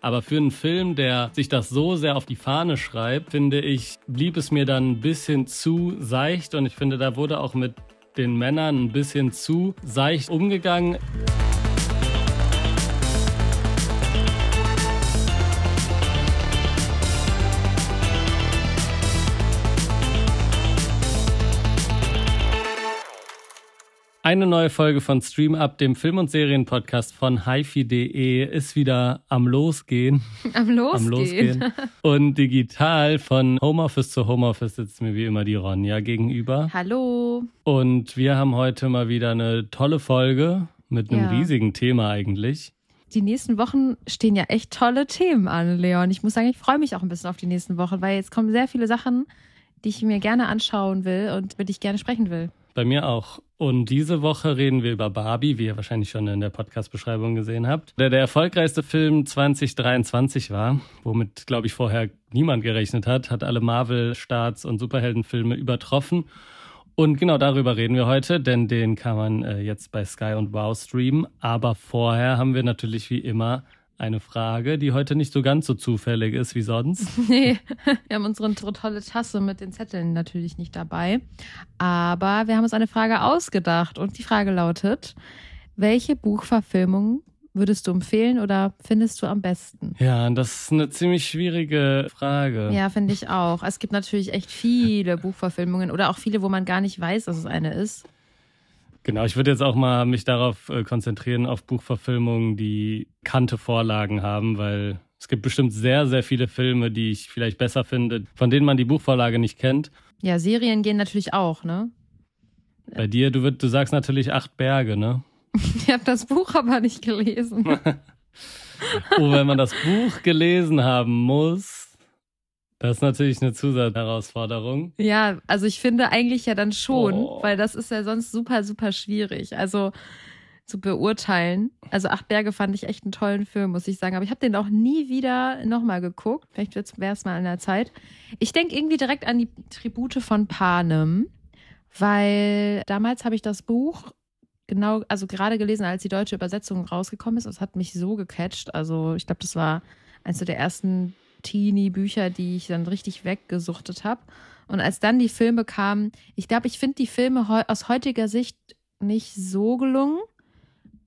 Aber für einen Film, der sich das so sehr auf die Fahne schreibt, finde ich, blieb es mir dann ein bisschen zu seicht und ich finde, da wurde auch mit den Männern ein bisschen zu seicht umgegangen. Eine neue Folge von Stream Up, dem Film- und Serienpodcast von hifi.de, ist wieder am Losgehen. Am Losgehen. Am Losgehen. Und digital von Homeoffice zu Homeoffice sitzt mir wie immer die Ronja gegenüber. Hallo. Und wir haben heute mal wieder eine tolle Folge mit einem ja. riesigen Thema eigentlich. Die nächsten Wochen stehen ja echt tolle Themen an, Leon. Ich muss sagen, ich freue mich auch ein bisschen auf die nächsten Wochen, weil jetzt kommen sehr viele Sachen, die ich mir gerne anschauen will und über die ich gerne sprechen will. Bei mir auch. Und diese Woche reden wir über Barbie, wie ihr wahrscheinlich schon in der Podcast-Beschreibung gesehen habt. Der der erfolgreichste Film 2023 war, womit, glaube ich, vorher niemand gerechnet hat, hat alle Marvel-Starts und Superheldenfilme übertroffen. Und genau darüber reden wir heute, denn den kann man äh, jetzt bei Sky und Wow streamen. Aber vorher haben wir natürlich wie immer eine Frage, die heute nicht so ganz so zufällig ist wie sonst. Nee, wir haben unsere tolle Tasse mit den Zetteln natürlich nicht dabei. Aber wir haben uns eine Frage ausgedacht und die Frage lautet, welche Buchverfilmung würdest du empfehlen oder findest du am besten? Ja, das ist eine ziemlich schwierige Frage. Ja, finde ich auch. Es gibt natürlich echt viele Buchverfilmungen oder auch viele, wo man gar nicht weiß, dass es eine ist. Genau, ich würde jetzt auch mal mich darauf äh, konzentrieren, auf Buchverfilmungen, die kannte Vorlagen haben, weil es gibt bestimmt sehr, sehr viele Filme, die ich vielleicht besser finde, von denen man die Buchvorlage nicht kennt. Ja, Serien gehen natürlich auch, ne? Bei dir, du, du sagst natürlich acht Berge, ne? ich habe das Buch aber nicht gelesen. oh, wenn man das Buch gelesen haben muss, das ist natürlich eine Zusatzherausforderung. Ja, also ich finde eigentlich ja dann schon, oh. weil das ist ja sonst super, super schwierig. Also zu beurteilen. Also Acht Berge fand ich echt einen tollen Film, muss ich sagen. Aber ich habe den auch nie wieder nochmal geguckt. Vielleicht wäre es mal an der Zeit. Ich denke irgendwie direkt an die Tribute von Panem, weil damals habe ich das Buch genau, also gerade gelesen, als die deutsche Übersetzung rausgekommen ist. Es hat mich so gecatcht. Also ich glaube, das war eines der ersten Teenie-Bücher, die ich dann richtig weggesuchtet habe. Und als dann die Filme kamen, ich glaube, ich finde die Filme aus heutiger Sicht nicht so gelungen.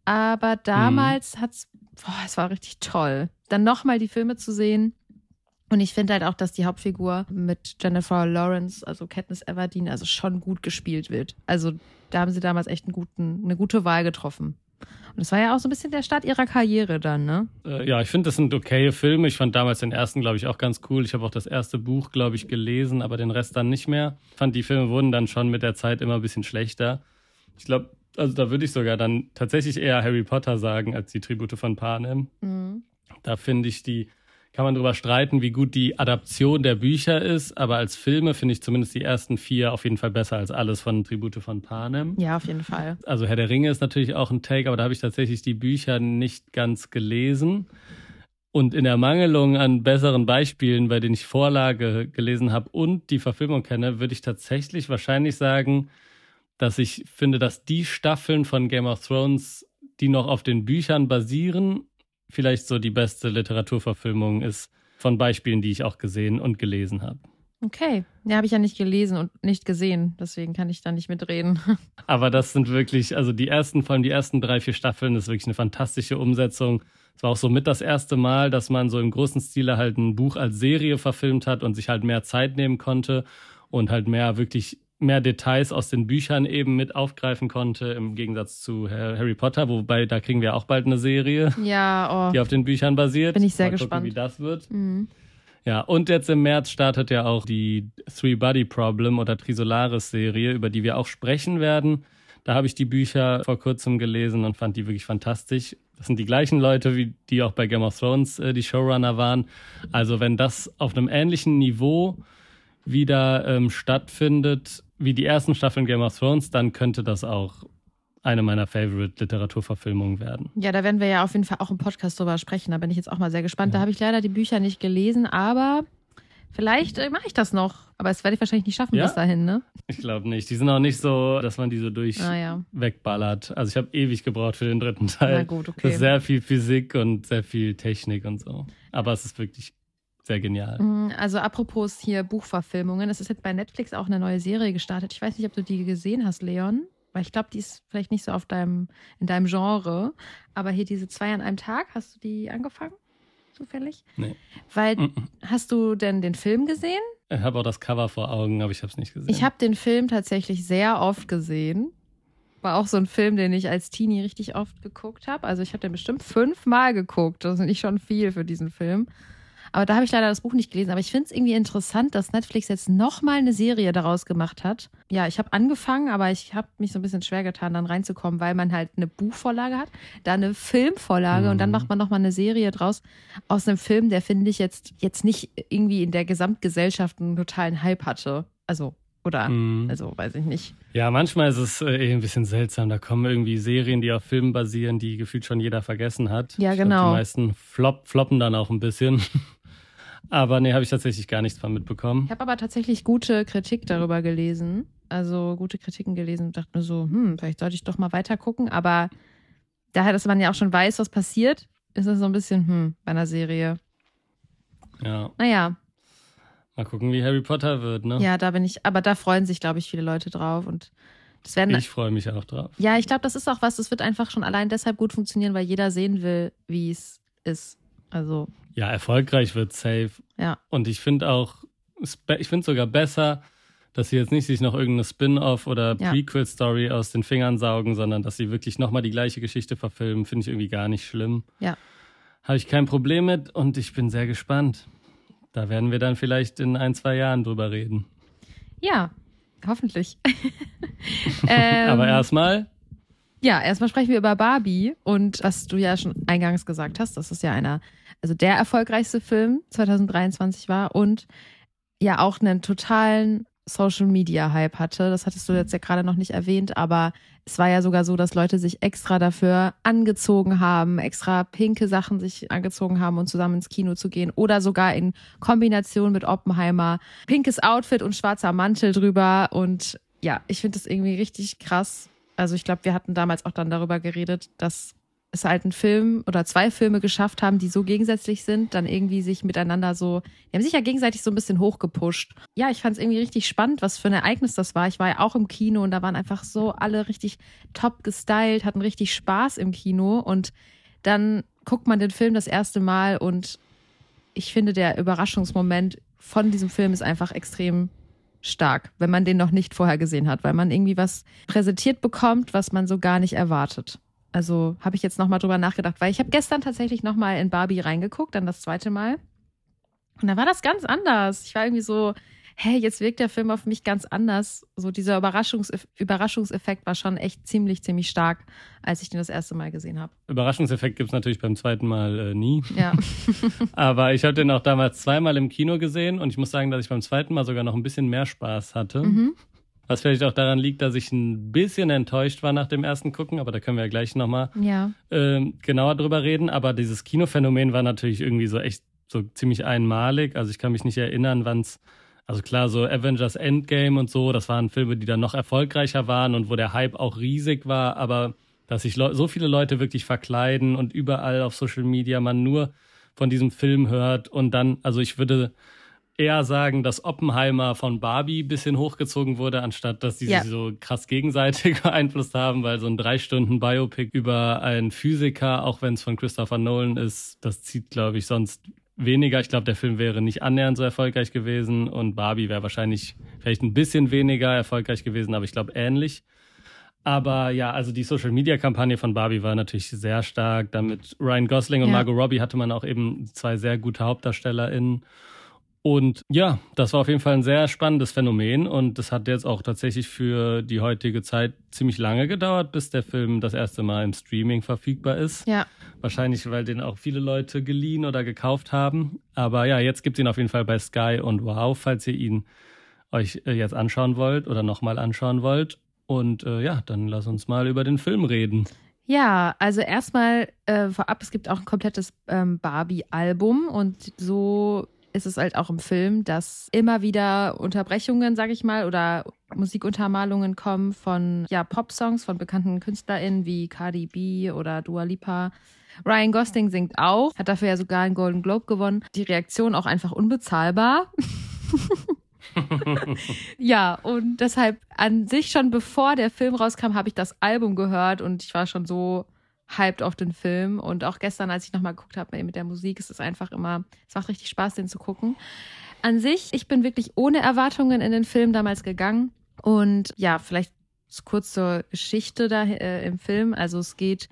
Aber damals mhm. hat's, boah, es war richtig toll. Dann nochmal die Filme zu sehen. Und ich finde halt auch, dass die Hauptfigur mit Jennifer Lawrence, also Katniss Everdeen, also schon gut gespielt wird. Also da haben sie damals echt einen guten, eine gute Wahl getroffen. Und das war ja auch so ein bisschen der Start ihrer Karriere dann, ne? Äh, ja, ich finde, das sind okaye Filme. Ich fand damals den ersten, glaube ich, auch ganz cool. Ich habe auch das erste Buch, glaube ich, gelesen, aber den Rest dann nicht mehr. Ich fand, die Filme wurden dann schon mit der Zeit immer ein bisschen schlechter. Ich glaube, also da würde ich sogar dann tatsächlich eher Harry Potter sagen als die Tribute von Panem. Mhm. Da finde ich die kann man darüber streiten, wie gut die Adaption der Bücher ist, aber als Filme finde ich zumindest die ersten vier auf jeden Fall besser als alles von Tribute von Panem. Ja, auf jeden Fall. Also Herr der Ringe ist natürlich auch ein Take, aber da habe ich tatsächlich die Bücher nicht ganz gelesen. Und in der Mangelung an besseren Beispielen, bei denen ich Vorlage gelesen habe und die Verfilmung kenne, würde ich tatsächlich wahrscheinlich sagen, dass ich finde, dass die Staffeln von Game of Thrones, die noch auf den Büchern basieren vielleicht so die beste Literaturverfilmung ist von Beispielen, die ich auch gesehen und gelesen habe. Okay, ja, habe ich ja nicht gelesen und nicht gesehen, deswegen kann ich da nicht mitreden. Aber das sind wirklich, also die ersten, vor allem die ersten drei, vier Staffeln, das ist wirklich eine fantastische Umsetzung. Es war auch so mit das erste Mal, dass man so im großen Stile halt ein Buch als Serie verfilmt hat und sich halt mehr Zeit nehmen konnte und halt mehr wirklich mehr Details aus den Büchern eben mit aufgreifen konnte, im Gegensatz zu Harry Potter, wobei da kriegen wir auch bald eine Serie, ja, oh. die auf den Büchern basiert. Bin ich sehr Mal gespannt, gucken, wie das wird. Mhm. Ja, und jetzt im März startet ja auch die Three Body Problem oder Trisolaris Serie, über die wir auch sprechen werden. Da habe ich die Bücher vor kurzem gelesen und fand die wirklich fantastisch. Das sind die gleichen Leute, wie die auch bei Game of Thrones äh, die Showrunner waren. Also wenn das auf einem ähnlichen Niveau wieder ähm, stattfindet, wie die ersten Staffeln Game of Thrones, dann könnte das auch eine meiner Favorite Literaturverfilmungen werden. Ja, da werden wir ja auf jeden Fall auch im Podcast drüber sprechen. Da bin ich jetzt auch mal sehr gespannt. Ja. Da habe ich leider die Bücher nicht gelesen, aber Vielleicht äh, mache ich das noch, aber das werde ich wahrscheinlich nicht schaffen Ja? bis dahin, ne? Ich glaube nicht. Die sind auch nicht so, dass man die so durch Ah ja. wegballert. Also ich habe ewig gebraucht für den dritten Na Teil. gut, Das okay. ist sehr viel Physik und sehr viel Technik und so. Aber es ist wirklich sehr genial. Mm, Also apropos hier Buchverfilmungen, es ist jetzt bei Netflix auch eine neue Serie gestartet. Ich weiß nicht, ob du die gesehen hast, Leon, weil ich glaube, die ist vielleicht nicht so auf deinem, in deinem Genre. Aber hier diese zwei an einem Tag, hast du die angefangen? Zufällig? Nee. Weil, Mhm. hast du denn den Film gesehen? Ich habe auch das Cover vor Augen, aber ich habe es nicht gesehen. Ich habe den Film tatsächlich sehr oft gesehen. War auch so ein Film, den ich als Teenie richtig oft geguckt habe. Also ich habe den bestimmt fünfmal geguckt. Das ist nicht schon viel für diesen Film. Aber da habe ich leider das Buch nicht gelesen. Aber ich finde es irgendwie interessant, dass Netflix jetzt nochmal eine Serie daraus gemacht hat. Ja, ich habe angefangen, aber ich habe mich so ein bisschen schwer getan, dann reinzukommen, weil man halt eine Buchvorlage hat, dann eine Filmvorlage und dann Mhm. macht man nochmal eine Serie draus aus einem Film, der finde ich jetzt, jetzt nicht irgendwie in der Gesamtgesellschaft einen totalen Hype hatte. Also, oder, Mhm. also weiß ich nicht. Ja, manchmal ist es äh, eh ein bisschen seltsam. Da kommen irgendwie Serien, die auf Filmen basieren, die gefühlt schon jeder vergessen hat. Ja, Ich glaub, genau. die meisten flop, floppen dann auch ein bisschen. Aber nee, habe ich tatsächlich gar nichts von mitbekommen. Ich habe aber tatsächlich gute Kritik darüber gelesen. Also gute Kritiken gelesen und dachte mir so, hm, vielleicht sollte ich doch mal weiter gucken. Aber daher, dass man ja auch schon weiß, was passiert, ist es so ein bisschen, hm, bei einer Serie. Ja, Naja, mal gucken, wie Harry Potter wird, ne? ja, da bin ich, aber da freuen sich, glaube ich, viele Leute drauf. Und das werden. Ich freue mich auch drauf. ja, ich glaube, das ist auch was, das wird einfach schon allein deshalb gut funktionieren, weil jeder sehen will, wie es ist. Also, Ja, erfolgreich wird safe. ja. Und ich finde auch, ich finde sogar besser, dass sie jetzt nicht sich noch irgendeine Spin-off oder Ja. Prequel-Story aus den Fingern saugen, sondern dass sie wirklich nochmal die gleiche Geschichte verfilmen, finde ich irgendwie gar nicht schlimm. Ja. Habe ich kein Problem mit und ich bin sehr gespannt. Da werden wir dann vielleicht in ein, zwei Jahren drüber reden. Ja, hoffentlich. ähm, Aber erstmal, Ja, erstmal sprechen wir über Barbie und was du ja schon eingangs gesagt hast, dass es ja einer, also der erfolgreichste Film 2023 war und ja auch einen totalen Social Media Hype hatte. Das hattest du jetzt ja gerade noch nicht erwähnt, aber es war ja sogar so, dass Leute sich extra dafür angezogen haben, extra pinke Sachen sich angezogen haben, um zusammen ins Kino zu gehen oder sogar in Kombination mit Oppenheimer. Pinkes Outfit und schwarzer Mantel drüber und ja, ich finde das irgendwie richtig krass. Also ich glaube, wir hatten damals auch dann darüber geredet, dass es halt einen Film oder zwei Filme geschafft haben, die so gegensätzlich sind, dann irgendwie sich miteinander so, die haben sich ja gegenseitig so ein bisschen hochgepusht. Ja, ich fand es irgendwie richtig spannend, was für ein Ereignis das war. Ich war ja auch im Kino und da waren einfach so alle richtig top gestylt, hatten richtig Spaß im Kino und dann guckt man den Film das erste Mal und ich finde, der Überraschungsmoment von diesem Film ist einfach extrem stark, wenn man den noch nicht vorher gesehen hat, weil man irgendwie was präsentiert bekommt, was man so gar nicht erwartet. Also habe ich jetzt nochmal drüber nachgedacht, weil ich habe gestern tatsächlich nochmal in Barbie reingeguckt, dann das zweite Mal. Und da war das ganz anders. Ich war irgendwie so, hey, jetzt wirkt der Film auf mich ganz anders. So dieser Überraschungs Überraschungseffekt war schon echt ziemlich, ziemlich stark, als ich den das erste Mal gesehen habe. Überraschungseffekt gibt es natürlich beim zweiten Mal äh, nie. Ja. Aber ich habe den auch damals zweimal im Kino gesehen und ich muss sagen, dass ich beim zweiten Mal sogar noch ein bisschen mehr Spaß hatte. mhm. Was vielleicht auch daran liegt, dass ich ein bisschen enttäuscht war nach dem ersten Gucken, aber da können wir ja gleich nochmal Ja. ähm, genauer drüber reden. Aber dieses Kinophänomen war natürlich irgendwie so echt so ziemlich einmalig. Also ich kann mich nicht erinnern, wann es, also klar, so Avengers Endgame und so, das waren Filme, die dann noch erfolgreicher waren und wo der Hype auch riesig war, aber dass sich so viele Leute wirklich verkleiden und überall auf Social Media man nur von diesem Film hört und dann, also ich würde eher sagen, dass Oppenheimer von Barbie ein bisschen hochgezogen wurde, anstatt dass die Ja. sich so krass gegenseitig beeinflusst haben, weil so ein drei Stunden Biopic über einen Physiker, auch wenn es von Christopher Nolan ist, das zieht, glaube ich, sonst weniger. Ich glaube, der Film wäre nicht annähernd so erfolgreich gewesen und Barbie wäre wahrscheinlich vielleicht ein bisschen weniger erfolgreich gewesen, aber ich glaube ähnlich. Aber ja, also die Social Media Kampagne von Barbie war natürlich sehr stark. Damit Ryan Gosling und Ja. Margot Robbie hatte man auch eben zwei sehr gute HauptdarstellerInnen. Und ja, das war auf jeden Fall ein sehr spannendes Phänomen und das hat jetzt auch tatsächlich für die heutige Zeit ziemlich lange gedauert, bis der Film das erste Mal im Streaming verfügbar ist. Ja. Wahrscheinlich, weil den auch viele Leute geliehen oder gekauft haben. Aber ja, jetzt gibt's ihn auf jeden Fall bei Sky und Wow, falls ihr ihn euch äh, jetzt anschauen wollt oder nochmal anschauen wollt. Und äh, ja, dann lass uns mal über den Film reden. Ja, also erstmal äh, vorab, es gibt auch ein komplettes ähm, Barbie-Album und so ist es halt auch im Film, dass immer wieder Unterbrechungen, sag ich mal, oder Musikuntermalungen kommen von ja, Pop-Songs von bekannten KünstlerInnen wie Cardi B oder Dua Lipa. Ryan Gosling singt auch, hat dafür ja sogar einen Golden Globe gewonnen. Die Reaktion auch einfach unbezahlbar. ja, und deshalb an sich schon bevor der Film rauskam, habe ich das Album gehört und ich war schon so hyped auf den Film. Und auch gestern, als ich nochmal geguckt habe mit der Musik, ist es einfach immer, es macht richtig Spaß, den zu gucken. An sich, ich bin wirklich ohne Erwartungen in den Film damals gegangen. Und ja, vielleicht kurz zur Geschichte da äh, im Film. Also es geht,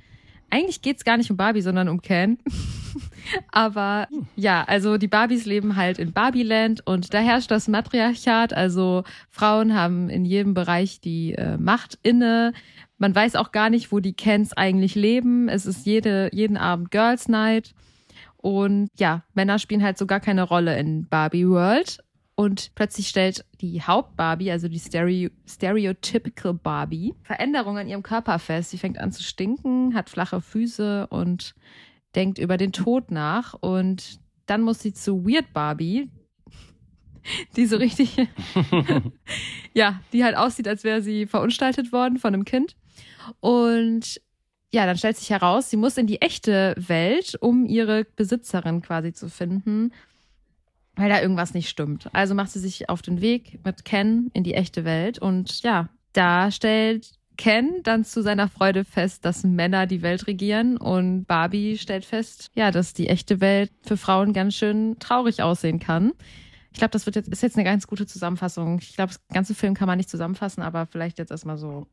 eigentlich geht es gar nicht um Barbie, sondern um Ken. Aber ja, also die Barbies leben halt in Barbieland und da herrscht das Matriarchat. Also Frauen haben in jedem Bereich die äh, Macht inne. Man weiß auch gar nicht, wo die Kens eigentlich leben. Es ist jede, jeden Abend Girls Night. Und ja, Männer spielen halt so gar keine Rolle in Barbie World. Und plötzlich stellt die Haupt-Barbie, also die Stereo Stereotypical Barbie, Veränderungen in ihrem Körper fest. Sie fängt an zu stinken, hat flache Füße und denkt über den Tod nach. Und dann muss sie zu Weird Barbie, die so richtig, ja, die halt aussieht, als wäre sie verunstaltet worden von einem Kind. Und ja, dann stellt sich heraus, sie muss in die echte Welt, um ihre Besitzerin quasi zu finden, weil da irgendwas nicht stimmt. Also macht sie sich auf den Weg mit Ken in die echte Welt und ja, da stellt Ken dann zu seiner Freude fest, dass Männer die Welt regieren und Barbie stellt fest, ja, dass die echte Welt für Frauen ganz schön traurig aussehen kann. Ich glaube, das wird jetzt, ist jetzt eine ganz gute Zusammenfassung. Ich glaube, das ganze Film kann man nicht zusammenfassen, aber vielleicht jetzt erstmal so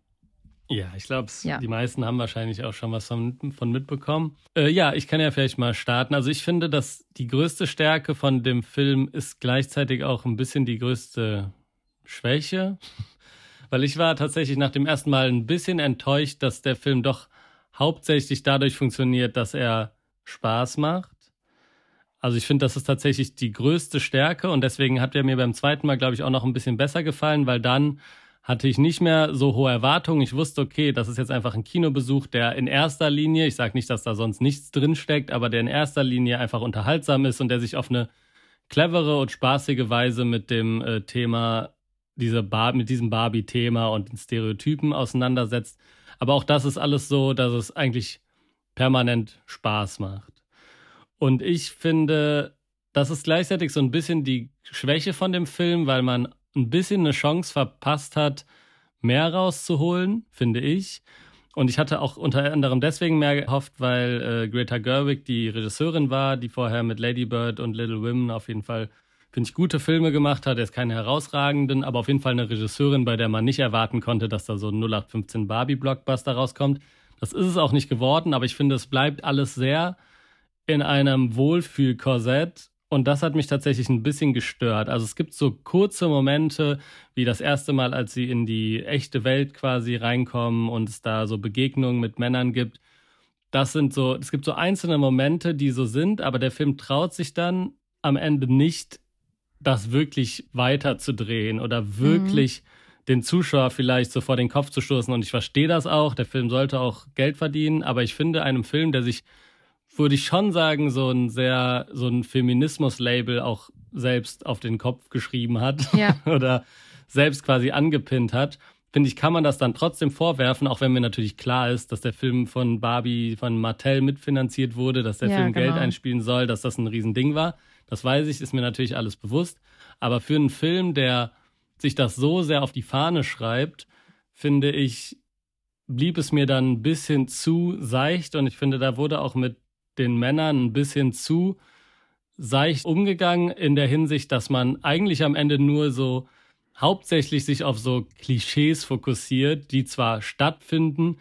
ja, ich glaube, ja. die meisten haben wahrscheinlich auch schon was von, von mitbekommen. Äh, ja, ich kann ja vielleicht mal starten. Also ich finde, dass die größte Stärke von dem Film ist gleichzeitig auch ein bisschen die größte Schwäche. Weil ich war tatsächlich nach dem ersten Mal ein bisschen enttäuscht, dass der Film doch hauptsächlich dadurch funktioniert, dass er Spaß macht. Also ich finde, das ist tatsächlich die größte Stärke und deswegen hat er mir beim zweiten Mal, glaube ich, auch noch ein bisschen besser gefallen, weil dann hatte ich nicht mehr so hohe Erwartungen. Ich wusste, okay, das ist jetzt einfach ein Kinobesuch, der in erster Linie, ich sage nicht, dass da sonst nichts drinsteckt, aber der in erster Linie einfach unterhaltsam ist und der sich auf eine clevere und spaßige Weise mit dem äh, Thema, dieser Bar mit diesem Barbie-Thema und den Stereotypen auseinandersetzt. Aber auch das ist alles so, dass es eigentlich permanent Spaß macht. Und ich finde, das ist gleichzeitig so ein bisschen die Schwäche von dem Film, weil man ein bisschen eine Chance verpasst hat, mehr rauszuholen, finde ich. Und ich hatte auch unter anderem deswegen mehr gehofft, weil äh, Greta Gerwig die Regisseurin war, die vorher mit Lady Bird und Little Women auf jeden Fall, finde ich, gute Filme gemacht hat. Er ist keine herausragenden, aber auf jeden Fall eine Regisseurin, bei der man nicht erwarten konnte, dass da so ein 0815 Barbie-Blockbuster rauskommt. Das ist es auch nicht geworden, aber ich finde, es bleibt alles sehr in einem Wohlfühlkorsett und das hat mich tatsächlich ein bisschen gestört. Also es gibt so kurze Momente, wie das erste Mal, als sie in die echte Welt quasi reinkommen und es da so Begegnungen mit Männern gibt. Das sind so, es gibt so einzelne Momente, die so sind, aber der Film traut sich dann am Ende nicht, das wirklich weiterzudrehen oder wirklich mhm. den Zuschauer vielleicht so vor den Kopf zu stoßen. Und ich verstehe das auch. Der Film sollte auch Geld verdienen, aber ich finde einem Film, der sich würde ich schon sagen, so ein sehr, so ein Feminismus-Label auch selbst auf den Kopf geschrieben hat ja. oder selbst quasi angepinnt hat, finde ich, kann man das dann trotzdem vorwerfen, auch wenn mir natürlich klar ist, dass der Film von Barbie, von Mattel mitfinanziert wurde, dass der ja, Film genau. Geld einspielen soll, dass das ein Riesending war. Das weiß ich, ist mir natürlich alles bewusst. Aber für einen Film, der sich das so sehr auf die Fahne schreibt, finde ich, blieb es mir dann ein bisschen zu seicht und ich finde, da wurde auch mit den Männern ein bisschen zu seicht umgegangen in der Hinsicht, dass man eigentlich am Ende nur so hauptsächlich sich auf so Klischees fokussiert, die zwar stattfinden,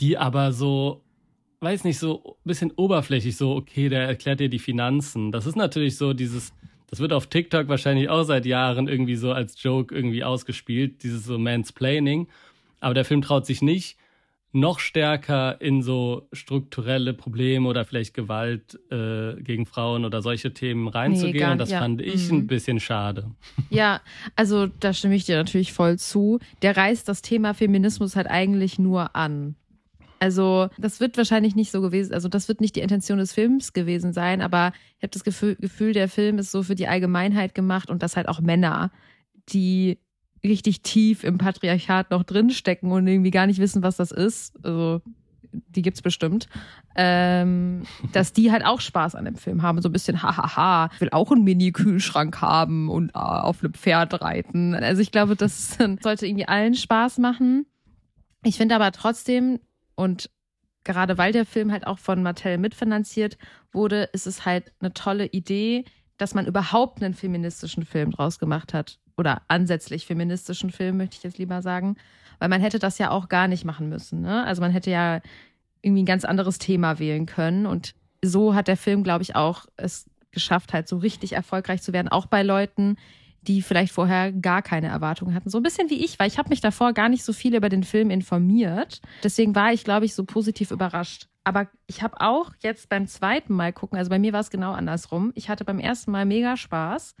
die aber so, weiß nicht, so ein bisschen oberflächlich, so, okay, der erklärt dir die Finanzen. Das ist natürlich so dieses, das wird auf TikTok wahrscheinlich auch seit Jahren irgendwie so als Joke irgendwie ausgespielt, dieses so Mansplaining. Aber der Film traut sich nicht, noch stärker in so strukturelle Probleme oder vielleicht Gewalt äh, gegen Frauen oder solche Themen reinzugehen. Nee, gar, und das ja. fand ich mhm. ein bisschen schade. Ja, also da stimme ich dir natürlich voll zu. Der reißt das Thema Feminismus halt eigentlich nur an. Also, das wird wahrscheinlich nicht so gewesen, also das wird nicht die Intention des Films gewesen sein, aber ich habe das Gefühl, Gefühl, der Film ist so für die Allgemeinheit gemacht und dass halt auch Männer, die richtig tief im Patriarchat noch drinstecken und irgendwie gar nicht wissen, was das ist, also die gibt's bestimmt, ähm, dass die halt auch Spaß an dem Film haben. So ein bisschen, hahaha, ich will auch einen Mini-Kühlschrank haben und äh, auf einem Pferd reiten. Also ich glaube, das sollte irgendwie allen Spaß machen. Ich finde aber trotzdem, und gerade weil der Film halt auch von Mattel mitfinanziert wurde, ist es halt eine tolle Idee, dass man überhaupt einen feministischen Film draus gemacht hat. Oder ansätzlich feministischen Film, möchte ich jetzt lieber sagen. Weil man hätte das ja auch gar nicht machen müssen. Ne? Also man hätte ja irgendwie ein ganz anderes Thema wählen können. Und so hat der Film, glaube ich, auch es geschafft, halt so richtig erfolgreich zu werden, auch bei Leuten, die vielleicht vorher gar keine Erwartungen hatten. So ein bisschen wie ich, weil ich habe mich davor gar nicht so viel über den Film informiert. Deswegen war ich, glaube ich, so positiv überrascht. Aber ich habe auch jetzt beim zweiten Mal gucken, also bei mir war es genau andersrum. Ich hatte beim ersten Mal mega Spaß.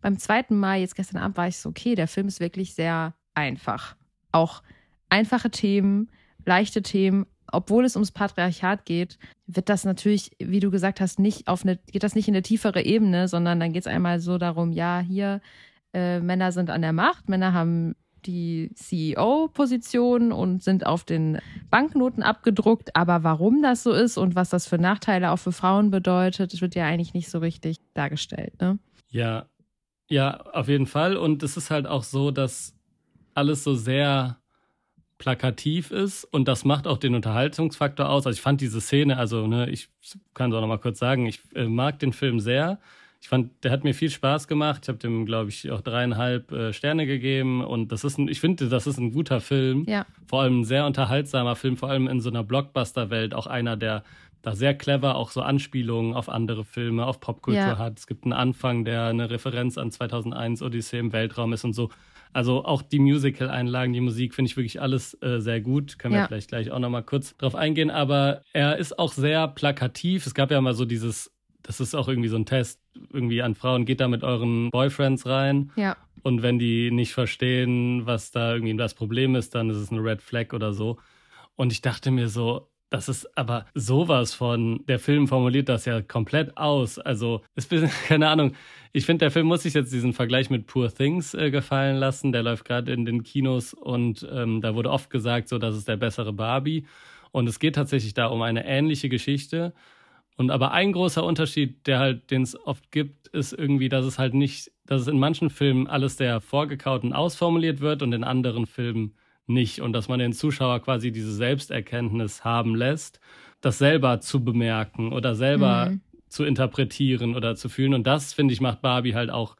Beim zweiten Mal, jetzt gestern Abend, war ich so, okay, der Film ist wirklich sehr einfach. Auch einfache Themen, leichte Themen, obwohl es ums Patriarchat geht, wird das natürlich, wie du gesagt hast, nicht auf eine, geht das nicht in eine tiefere Ebene, sondern dann geht es einmal so darum, ja, hier, äh, Männer sind an der Macht, Männer haben die CEO-Position und sind auf den Banknoten abgedruckt. Aber warum das so ist und was das für Nachteile auch für Frauen bedeutet, wird ja eigentlich nicht so richtig dargestellt. Ne? Ja, ja, auf jeden Fall. Und es ist halt auch so, dass alles so sehr plakativ ist und das macht auch den Unterhaltungsfaktor aus. Also ich fand diese Szene, also ne, ich kann es auch noch mal kurz sagen, ich äh, mag den Film sehr. Ich fand, der hat mir viel Spaß gemacht. Ich habe dem, glaube ich, auch dreieinhalb äh, Sterne gegeben und das ist ein, ich finde, das ist ein guter Film. Ja. Vor allem ein sehr unterhaltsamer Film, vor allem in so einer Blockbuster-Welt, auch einer, der da sehr clever auch so Anspielungen auf andere Filme, auf Popkultur ja. hat. Es gibt einen Anfang, der eine Referenz an 2001 Odyssee im Weltraum ist und so. Also auch die Musical-Einlagen, die Musik finde ich wirklich alles äh, sehr gut. Können ja. wir vielleicht gleich auch nochmal kurz drauf eingehen. Aber er ist auch sehr plakativ. Es gab ja mal so dieses, das ist auch irgendwie so ein Test, irgendwie an Frauen, geht da mit euren Boyfriends rein. Ja. Und wenn die nicht verstehen, was da irgendwie das Problem ist, dann ist es eine Red Flag oder so. Und ich dachte mir so, das ist aber sowas von, der Film formuliert das ja komplett aus. Also, ist keine Ahnung. Ich finde, der Film muss sich jetzt diesen Vergleich mit Poor Things äh, gefallen lassen. Der läuft gerade in den Kinos und ähm, da wurde oft gesagt, so, das ist der bessere Barbie. Und es geht tatsächlich da um eine ähnliche Geschichte. Und aber ein großer Unterschied, der halt, den es oft gibt, ist irgendwie, dass es halt nicht, dass es in manchen Filmen alles sehr vorgekaut und ausformuliert wird und in anderen Filmen nicht und dass man den Zuschauer quasi diese Selbsterkenntnis haben lässt, das selber zu bemerken oder selber mhm. zu interpretieren oder zu fühlen. Und das, finde ich, macht Barbie halt auch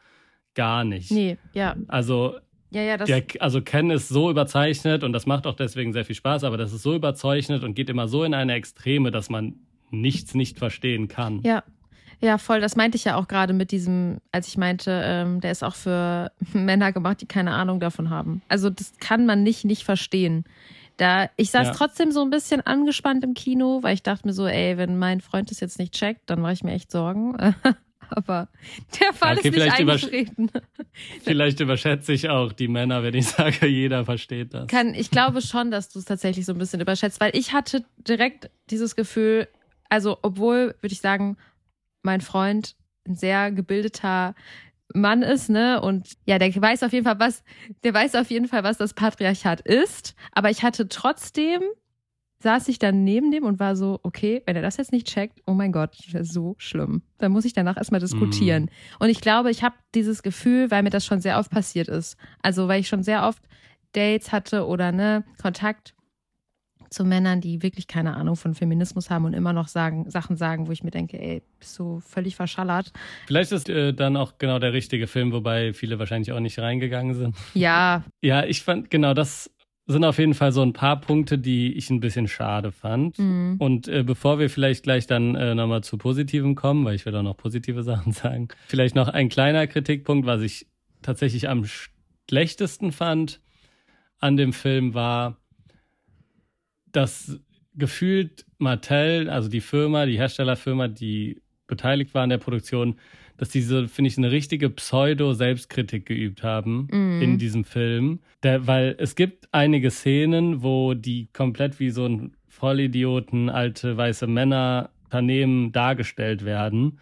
gar nicht. Nee, ja. Also, ja, ja, das der, also Ken ist so überzeichnet und das macht auch deswegen sehr viel Spaß, aber das ist so überzeichnet und geht immer so in eine Extreme, dass man nichts nicht verstehen kann. Ja, ja, voll. Das meinte ich ja auch gerade mit diesem, als ich meinte, ähm, der ist auch für Männer gemacht, die keine Ahnung davon haben. Also das kann man nicht nicht verstehen. Da, ich saß ja. trotzdem so ein bisschen angespannt im Kino, weil ich dachte mir so, ey, wenn mein Freund das jetzt nicht checkt, dann mache ich mir echt Sorgen. Aber der Fall okay, ist nicht eingetreten. vielleicht überschätze ich auch die Männer, wenn ich sage, jeder versteht das. Kann, ich glaube schon, dass du es tatsächlich so ein bisschen überschätzt, weil ich hatte direkt dieses Gefühl, also obwohl, würde ich sagen, mein Freund ein sehr gebildeter Mann ist, ne? Und ja, der weiß auf jeden Fall, was, der weiß auf jeden Fall, was das Patriarchat ist. Aber ich hatte trotzdem, saß ich dann neben dem und war so, okay, wenn er das jetzt nicht checkt, oh mein Gott, das ist so schlimm. Dann muss ich danach erstmal diskutieren. Mm. Und ich glaube, ich habe dieses Gefühl, weil mir das schon sehr oft passiert ist. Also, weil ich schon sehr oft Dates hatte oder ne, Kontakt zu Männern, die wirklich keine Ahnung von Feminismus haben und immer noch sagen, Sachen sagen, wo ich mir denke, ey, bist du völlig verschallert. Vielleicht ist äh, dann auch genau der richtige Film, wobei viele wahrscheinlich auch nicht reingegangen sind. Ja. Ja, ich fand, genau, das sind auf jeden Fall so ein paar Punkte, die ich ein bisschen schade fand. Mhm. Und äh, bevor wir vielleicht gleich dann äh, nochmal zu Positivem kommen, weil ich will auch noch positive Sachen sagen, vielleicht noch ein kleiner Kritikpunkt, was ich tatsächlich am schlechtesten fand an dem Film war, dass gefühlt Mattel, also die Firma, die Herstellerfirma, die beteiligt war an der Produktion, dass diese, finde ich, eine richtige Pseudo-Selbstkritik geübt haben mm. in diesem Film. Der, weil es gibt einige Szenen, wo die komplett wie so ein Vollidioten, alte weiße Männer, Unternehmen dargestellt werden.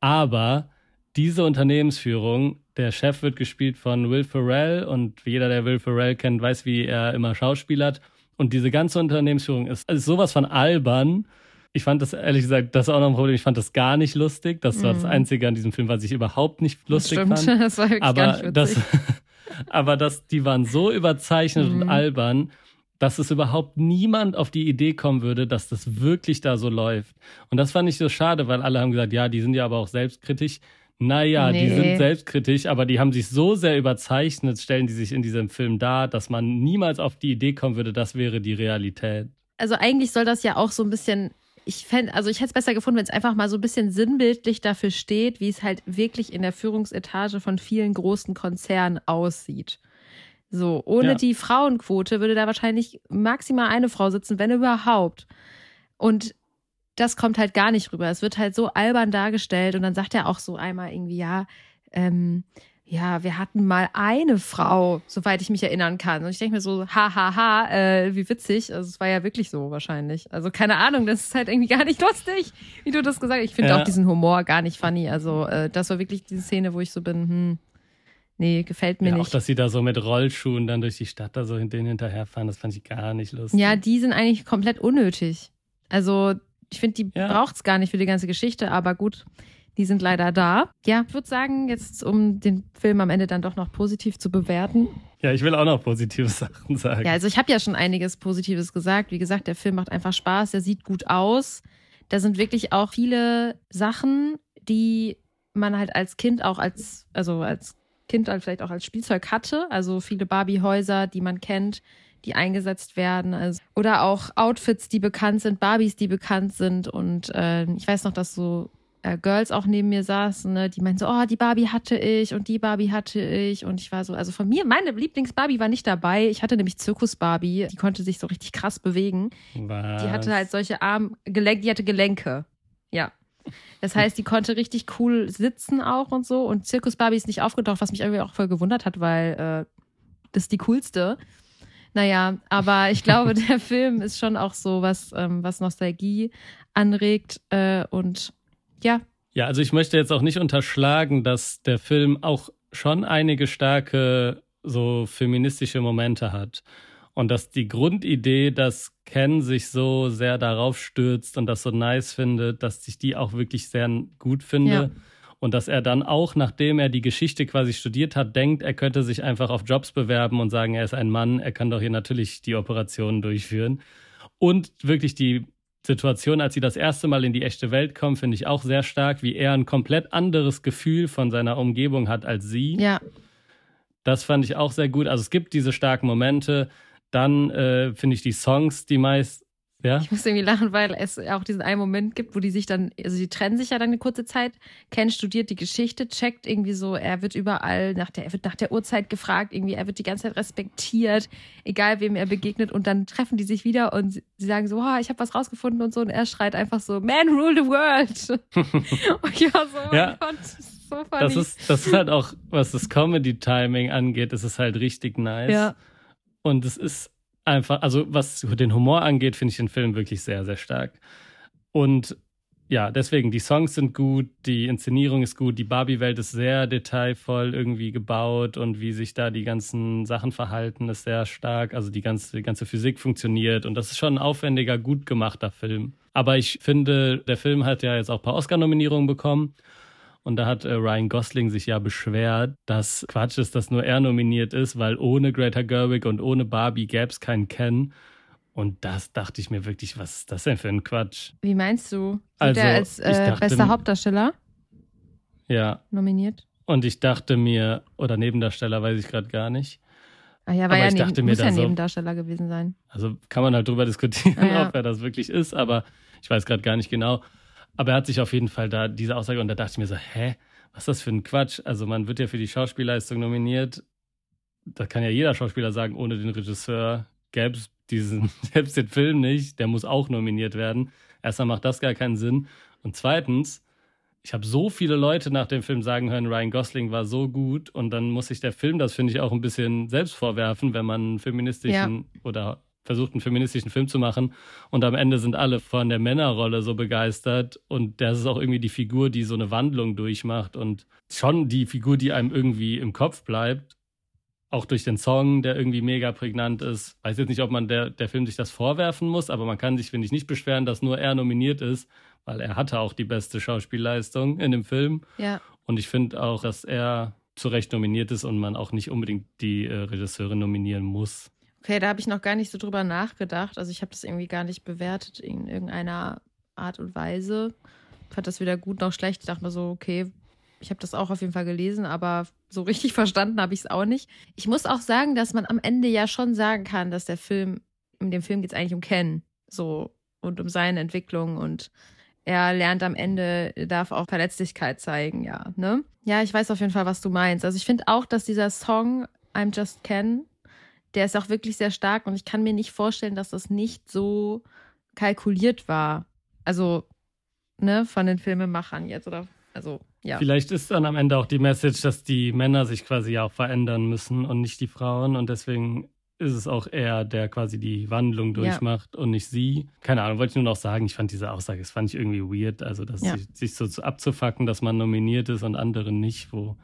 Aber diese Unternehmensführung, der Chef wird gespielt von Will Ferrell und jeder, der Will Ferrell kennt, weiß, wie er immer schauspielert. Und diese ganze Unternehmensführung ist, ist sowas von albern. Ich fand das ehrlich gesagt, das ist auch noch ein Problem. Ich fand das gar nicht lustig. Das war das mhm. Einzige an diesem Film, was ich überhaupt nicht lustig stimmt. fand. Das war wirklich aber gar nicht das, aber das, die waren so überzeichnet mhm. und albern, dass es überhaupt niemand auf die Idee kommen würde, dass das wirklich da so läuft. Und das fand ich so schade, weil alle haben gesagt, ja, die sind ja aber auch selbstkritisch. Naja, nee. die sind selbstkritisch, aber die haben sich so sehr überzeichnet, stellen die sich in diesem Film dar, dass man niemals auf die Idee kommen würde, das wäre die Realität. Also eigentlich soll das ja auch so ein bisschen ich fände, also ich hätte es besser gefunden, wenn es einfach mal so ein bisschen sinnbildlich dafür steht, wie es halt wirklich in der Führungsetage von vielen großen Konzernen aussieht. So, ohne ja. die Frauenquote würde da wahrscheinlich maximal eine Frau sitzen, wenn überhaupt. Und das kommt halt gar nicht rüber. Es wird halt so albern dargestellt und dann sagt er auch so einmal irgendwie, ja, ähm, ja, wir hatten mal eine Frau, soweit ich mich erinnern kann. Und ich denke mir so, hahaha, ha, ha, äh, wie witzig. Also es war ja wirklich so wahrscheinlich. Also keine Ahnung, das ist halt irgendwie gar nicht lustig, wie du das gesagt hast. Ich finde ja. auch diesen Humor gar nicht funny. Also äh, das war wirklich die Szene, wo ich so bin, hm, nee, gefällt mir ja, nicht. Auch, dass sie da so mit Rollschuhen dann durch die Stadt da so hinterherfahren, das fand ich gar nicht lustig. Ja, die sind eigentlich komplett unnötig. Also ich finde, die ja. braucht es gar nicht für die ganze Geschichte, aber gut. Die sind leider da. Ja, ich würde sagen, jetzt um den Film am Ende dann doch noch positiv zu bewerten. Ja, ich will auch noch positive Sachen sagen. Ja, also ich habe ja schon einiges Positives gesagt. Wie gesagt, der Film macht einfach Spaß, der sieht gut aus. Da sind wirklich auch viele Sachen, die man halt als Kind auch als, also als Kind halt vielleicht auch als Spielzeug hatte. Also viele Barbie-Häuser, die man kennt, die eingesetzt werden. Also, oder auch Outfits, die bekannt sind, Barbies, die bekannt sind. Und äh, ich weiß noch, dass so äh, Girls auch neben mir saßen, ne, die meinten so, oh, die Barbie hatte ich und die Barbie hatte ich. Und ich war so, also von mir, meine Lieblings-Barbie war nicht dabei. Ich hatte nämlich Zirkus-Barbie, die konnte sich so richtig krass bewegen. Was? Die hatte halt solche Arm, Gelenk, die hatte Gelenke. Ja. Das heißt, die konnte richtig cool sitzen auch und so. Und Zirkus Barbie ist nicht aufgetaucht, was mich irgendwie auch voll gewundert hat, weil äh, das ist die coolste. Naja, aber ich glaube, der Film ist schon auch so was, ähm, was Nostalgie anregt äh, und ja. Ja, also ich möchte jetzt auch nicht unterschlagen, dass der Film auch schon einige starke so feministische Momente hat. Und dass die Grundidee, dass Ken sich so sehr darauf stürzt und das so nice findet, dass ich die auch wirklich sehr gut finde. Ja. Und dass er dann auch, nachdem er die Geschichte quasi studiert hat, denkt, er könnte sich einfach auf Jobs bewerben und sagen, er ist ein Mann, er kann doch hier natürlich die Operationen durchführen. Und wirklich die Situation, als sie das erste Mal in die echte Welt kommen, finde ich auch sehr stark, wie er ein komplett anderes Gefühl von seiner Umgebung hat als sie. Ja. Das fand ich auch sehr gut. Also es gibt diese starken Momente. Dann äh, finde ich die Songs, die meist ja? Ich muss irgendwie lachen, weil es auch diesen einen Moment gibt, wo die sich dann, also die trennen sich ja dann eine kurze Zeit. Ken studiert die Geschichte, checkt irgendwie so, er wird überall nach der, er wird nach der Uhrzeit gefragt, irgendwie, er wird die ganze Zeit respektiert, egal wem er begegnet. Und dann treffen die sich wieder und sie sagen so, oh, ich habe was rausgefunden und so. Und er schreit einfach so, Man rule the world. und war so, oh ja. Gott, so funny. Das ist, das ist halt auch, was das Comedy-Timing angeht, ist es halt richtig nice. Ja. Und es ist einfach, also was den Humor angeht, finde ich den Film wirklich sehr, sehr stark. Und ja, deswegen, die Songs sind gut, die Inszenierung ist gut, die Barbie-Welt ist sehr detailvoll irgendwie gebaut und wie sich da die ganzen Sachen verhalten, ist sehr stark. Also die ganze, die ganze Physik funktioniert und das ist schon ein aufwendiger, gut gemachter Film. Aber ich finde, der Film hat ja jetzt auch ein paar Oscar-Nominierungen bekommen und da hat äh, Ryan Gosling sich ja beschwert, dass Quatsch ist, dass nur er nominiert ist, weil ohne Greta Gerwig und ohne Barbie gäbe es keinen Ken. Und das dachte ich mir wirklich, was ist das denn für ein Quatsch? Wie meinst du? Wird also, er als äh, dachte, bester Hauptdarsteller ja. nominiert? Und ich dachte mir, oder Nebendarsteller, weiß ich gerade gar nicht. Ah ja, weil ja neben, muss ja Nebendarsteller gewesen sein. Also kann man halt drüber diskutieren, ah, ja. ob er das wirklich ist, aber ich weiß gerade gar nicht genau. Aber er hat sich auf jeden Fall da diese Aussage und da dachte ich mir so, hä, was ist das für ein Quatsch? Also man wird ja für die Schauspielleistung nominiert. Da kann ja jeder Schauspieler sagen, ohne den Regisseur gäbe es diesen, selbst den Film nicht. Der muss auch nominiert werden. Erstmal macht das gar keinen Sinn. Und zweitens, ich habe so viele Leute nach dem Film sagen hören, Ryan Gosling war so gut und dann muss sich der Film das, finde ich, auch ein bisschen selbst vorwerfen, wenn man feministischen ja. oder versucht, einen feministischen Film zu machen und am Ende sind alle von der Männerrolle so begeistert und das ist auch irgendwie die Figur, die so eine Wandlung durchmacht und schon die Figur, die einem irgendwie im Kopf bleibt, auch durch den Song, der irgendwie mega prägnant ist. Weiß jetzt nicht, ob man der, der Film sich das vorwerfen muss, aber man kann sich, finde ich, nicht beschweren, dass nur er nominiert ist, weil er hatte auch die beste Schauspielleistung in dem Film. Ja. Und ich finde auch, dass er zu Recht nominiert ist und man auch nicht unbedingt die äh, Regisseurin nominieren muss. Okay, da habe ich noch gar nicht so drüber nachgedacht. Also ich habe das irgendwie gar nicht bewertet in irgendeiner Art und Weise. Fand das weder gut noch schlecht. Ich dachte mir so, okay, ich habe das auch auf jeden Fall gelesen, aber so richtig verstanden habe ich es auch nicht. Ich muss auch sagen, dass man am Ende ja schon sagen kann, dass der Film, in dem Film geht es eigentlich um Ken. So und um seine Entwicklung und er lernt am Ende, darf auch Verletzlichkeit zeigen, ja, ne? Ja, ich weiß auf jeden Fall, was du meinst. Also ich finde auch, dass dieser Song I'm Just Ken der ist auch wirklich sehr stark und ich kann mir nicht vorstellen, dass das nicht so kalkuliert war. Also, ne, von den Filmemachern jetzt oder, also, ja. Vielleicht ist dann am Ende auch die Message, dass die Männer sich quasi auch verändern müssen und nicht die Frauen und deswegen ist es auch er, der quasi die Wandlung durchmacht ja. und nicht sie. Keine Ahnung, wollte ich nur noch sagen, ich fand diese Aussage, das fand ich irgendwie weird, also dass ja. sich, sich so abzufacken, dass man nominiert ist und andere nicht, wo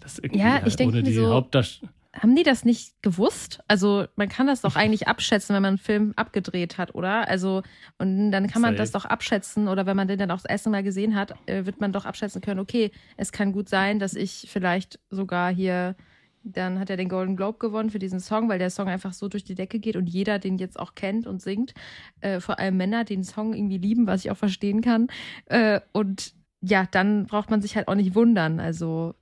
das irgendwie ja, halt ohne die so, Hauptdarsteller haben die das nicht gewusst? Also man kann das doch eigentlich abschätzen, wenn man einen Film abgedreht hat, oder? Also und dann kann man das doch abschätzen oder wenn man den dann auch das erste Mal gesehen hat, äh, wird man doch abschätzen können, okay, es kann gut sein, dass ich vielleicht sogar hier, dann hat er den Golden Globe gewonnen für diesen Song, weil der Song einfach so durch die Decke geht und jeder den jetzt auch kennt und singt. Äh, vor allem Männer den Song irgendwie lieben, was ich auch verstehen kann. Äh, und ja, dann braucht man sich halt auch nicht wundern. Also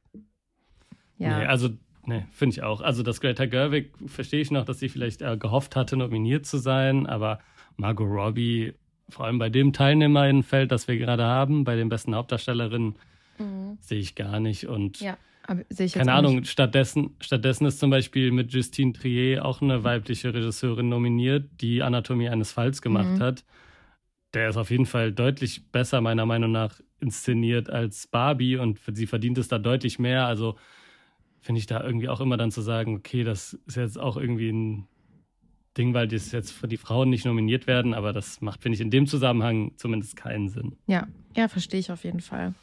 ja. Nee, also Nee, finde ich auch. Also das Greta Gerwig verstehe ich noch, dass sie vielleicht äh, gehofft hatte, nominiert zu sein, aber Margot Robbie, vor allem bei dem Teilnehmerinnenfeld, das wir gerade haben, bei den besten Hauptdarstellerinnen, mhm. sehe ich gar nicht. Und ja, sehe ich keine Ahnung, stattdessen, stattdessen ist zum Beispiel mit Justine Trier auch eine weibliche Regisseurin nominiert, die Anatomie eines Falls gemacht mhm. hat. Der ist auf jeden Fall deutlich besser, meiner Meinung nach, inszeniert als Barbie und sie verdient es da deutlich mehr. Also finde ich da irgendwie auch immer dann zu sagen, okay, das ist jetzt auch irgendwie ein Ding, weil das jetzt für die Frauen nicht nominiert werden, aber das macht, finde ich, in dem Zusammenhang zumindest keinen Sinn. Ja, ja, verstehe ich auf jeden Fall.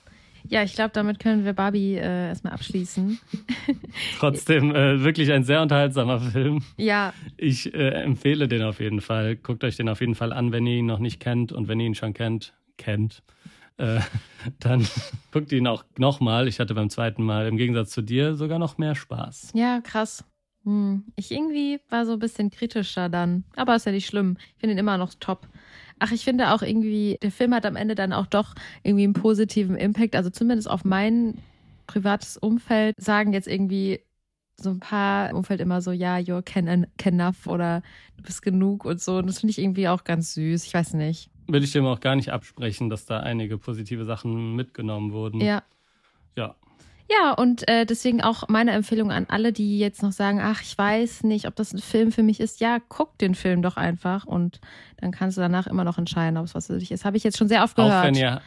Ja, ich glaube, damit können wir Barbie äh, erstmal abschließen. Trotzdem äh, wirklich ein sehr unterhaltsamer Film. Ja. Ich äh, empfehle den auf jeden Fall. Guckt euch den auf jeden Fall an, wenn ihr ihn noch nicht kennt und wenn ihr ihn schon kennt, kennt äh, dann guckt ihn auch nochmal. Ich hatte beim zweiten Mal im Gegensatz zu dir sogar noch mehr Spaß. Ja, krass. Hm. Ich irgendwie war so ein bisschen kritischer dann. Aber ist ja nicht schlimm. Ich finde ihn immer noch top. Ach, ich finde auch irgendwie, der Film hat am Ende dann auch doch irgendwie einen positiven Impact. Also zumindest auf mein privates Umfeld sagen jetzt irgendwie so ein paar im Umfeld immer so, ja, you're can, enough oder du bist genug und so. Und das finde ich irgendwie auch ganz süß. Ich weiß nicht will ich dem auch gar nicht absprechen, dass da einige positive Sachen mitgenommen wurden. Ja. Ja. Ja, und äh, deswegen auch meine Empfehlung an alle, die jetzt noch sagen, ach, ich weiß nicht, ob das ein Film für mich ist. Ja, guck den Film doch einfach und dann kannst du danach immer noch entscheiden, ob es was für dich ist. Habe ich jetzt schon sehr oft gehört. Auch wenn ihr,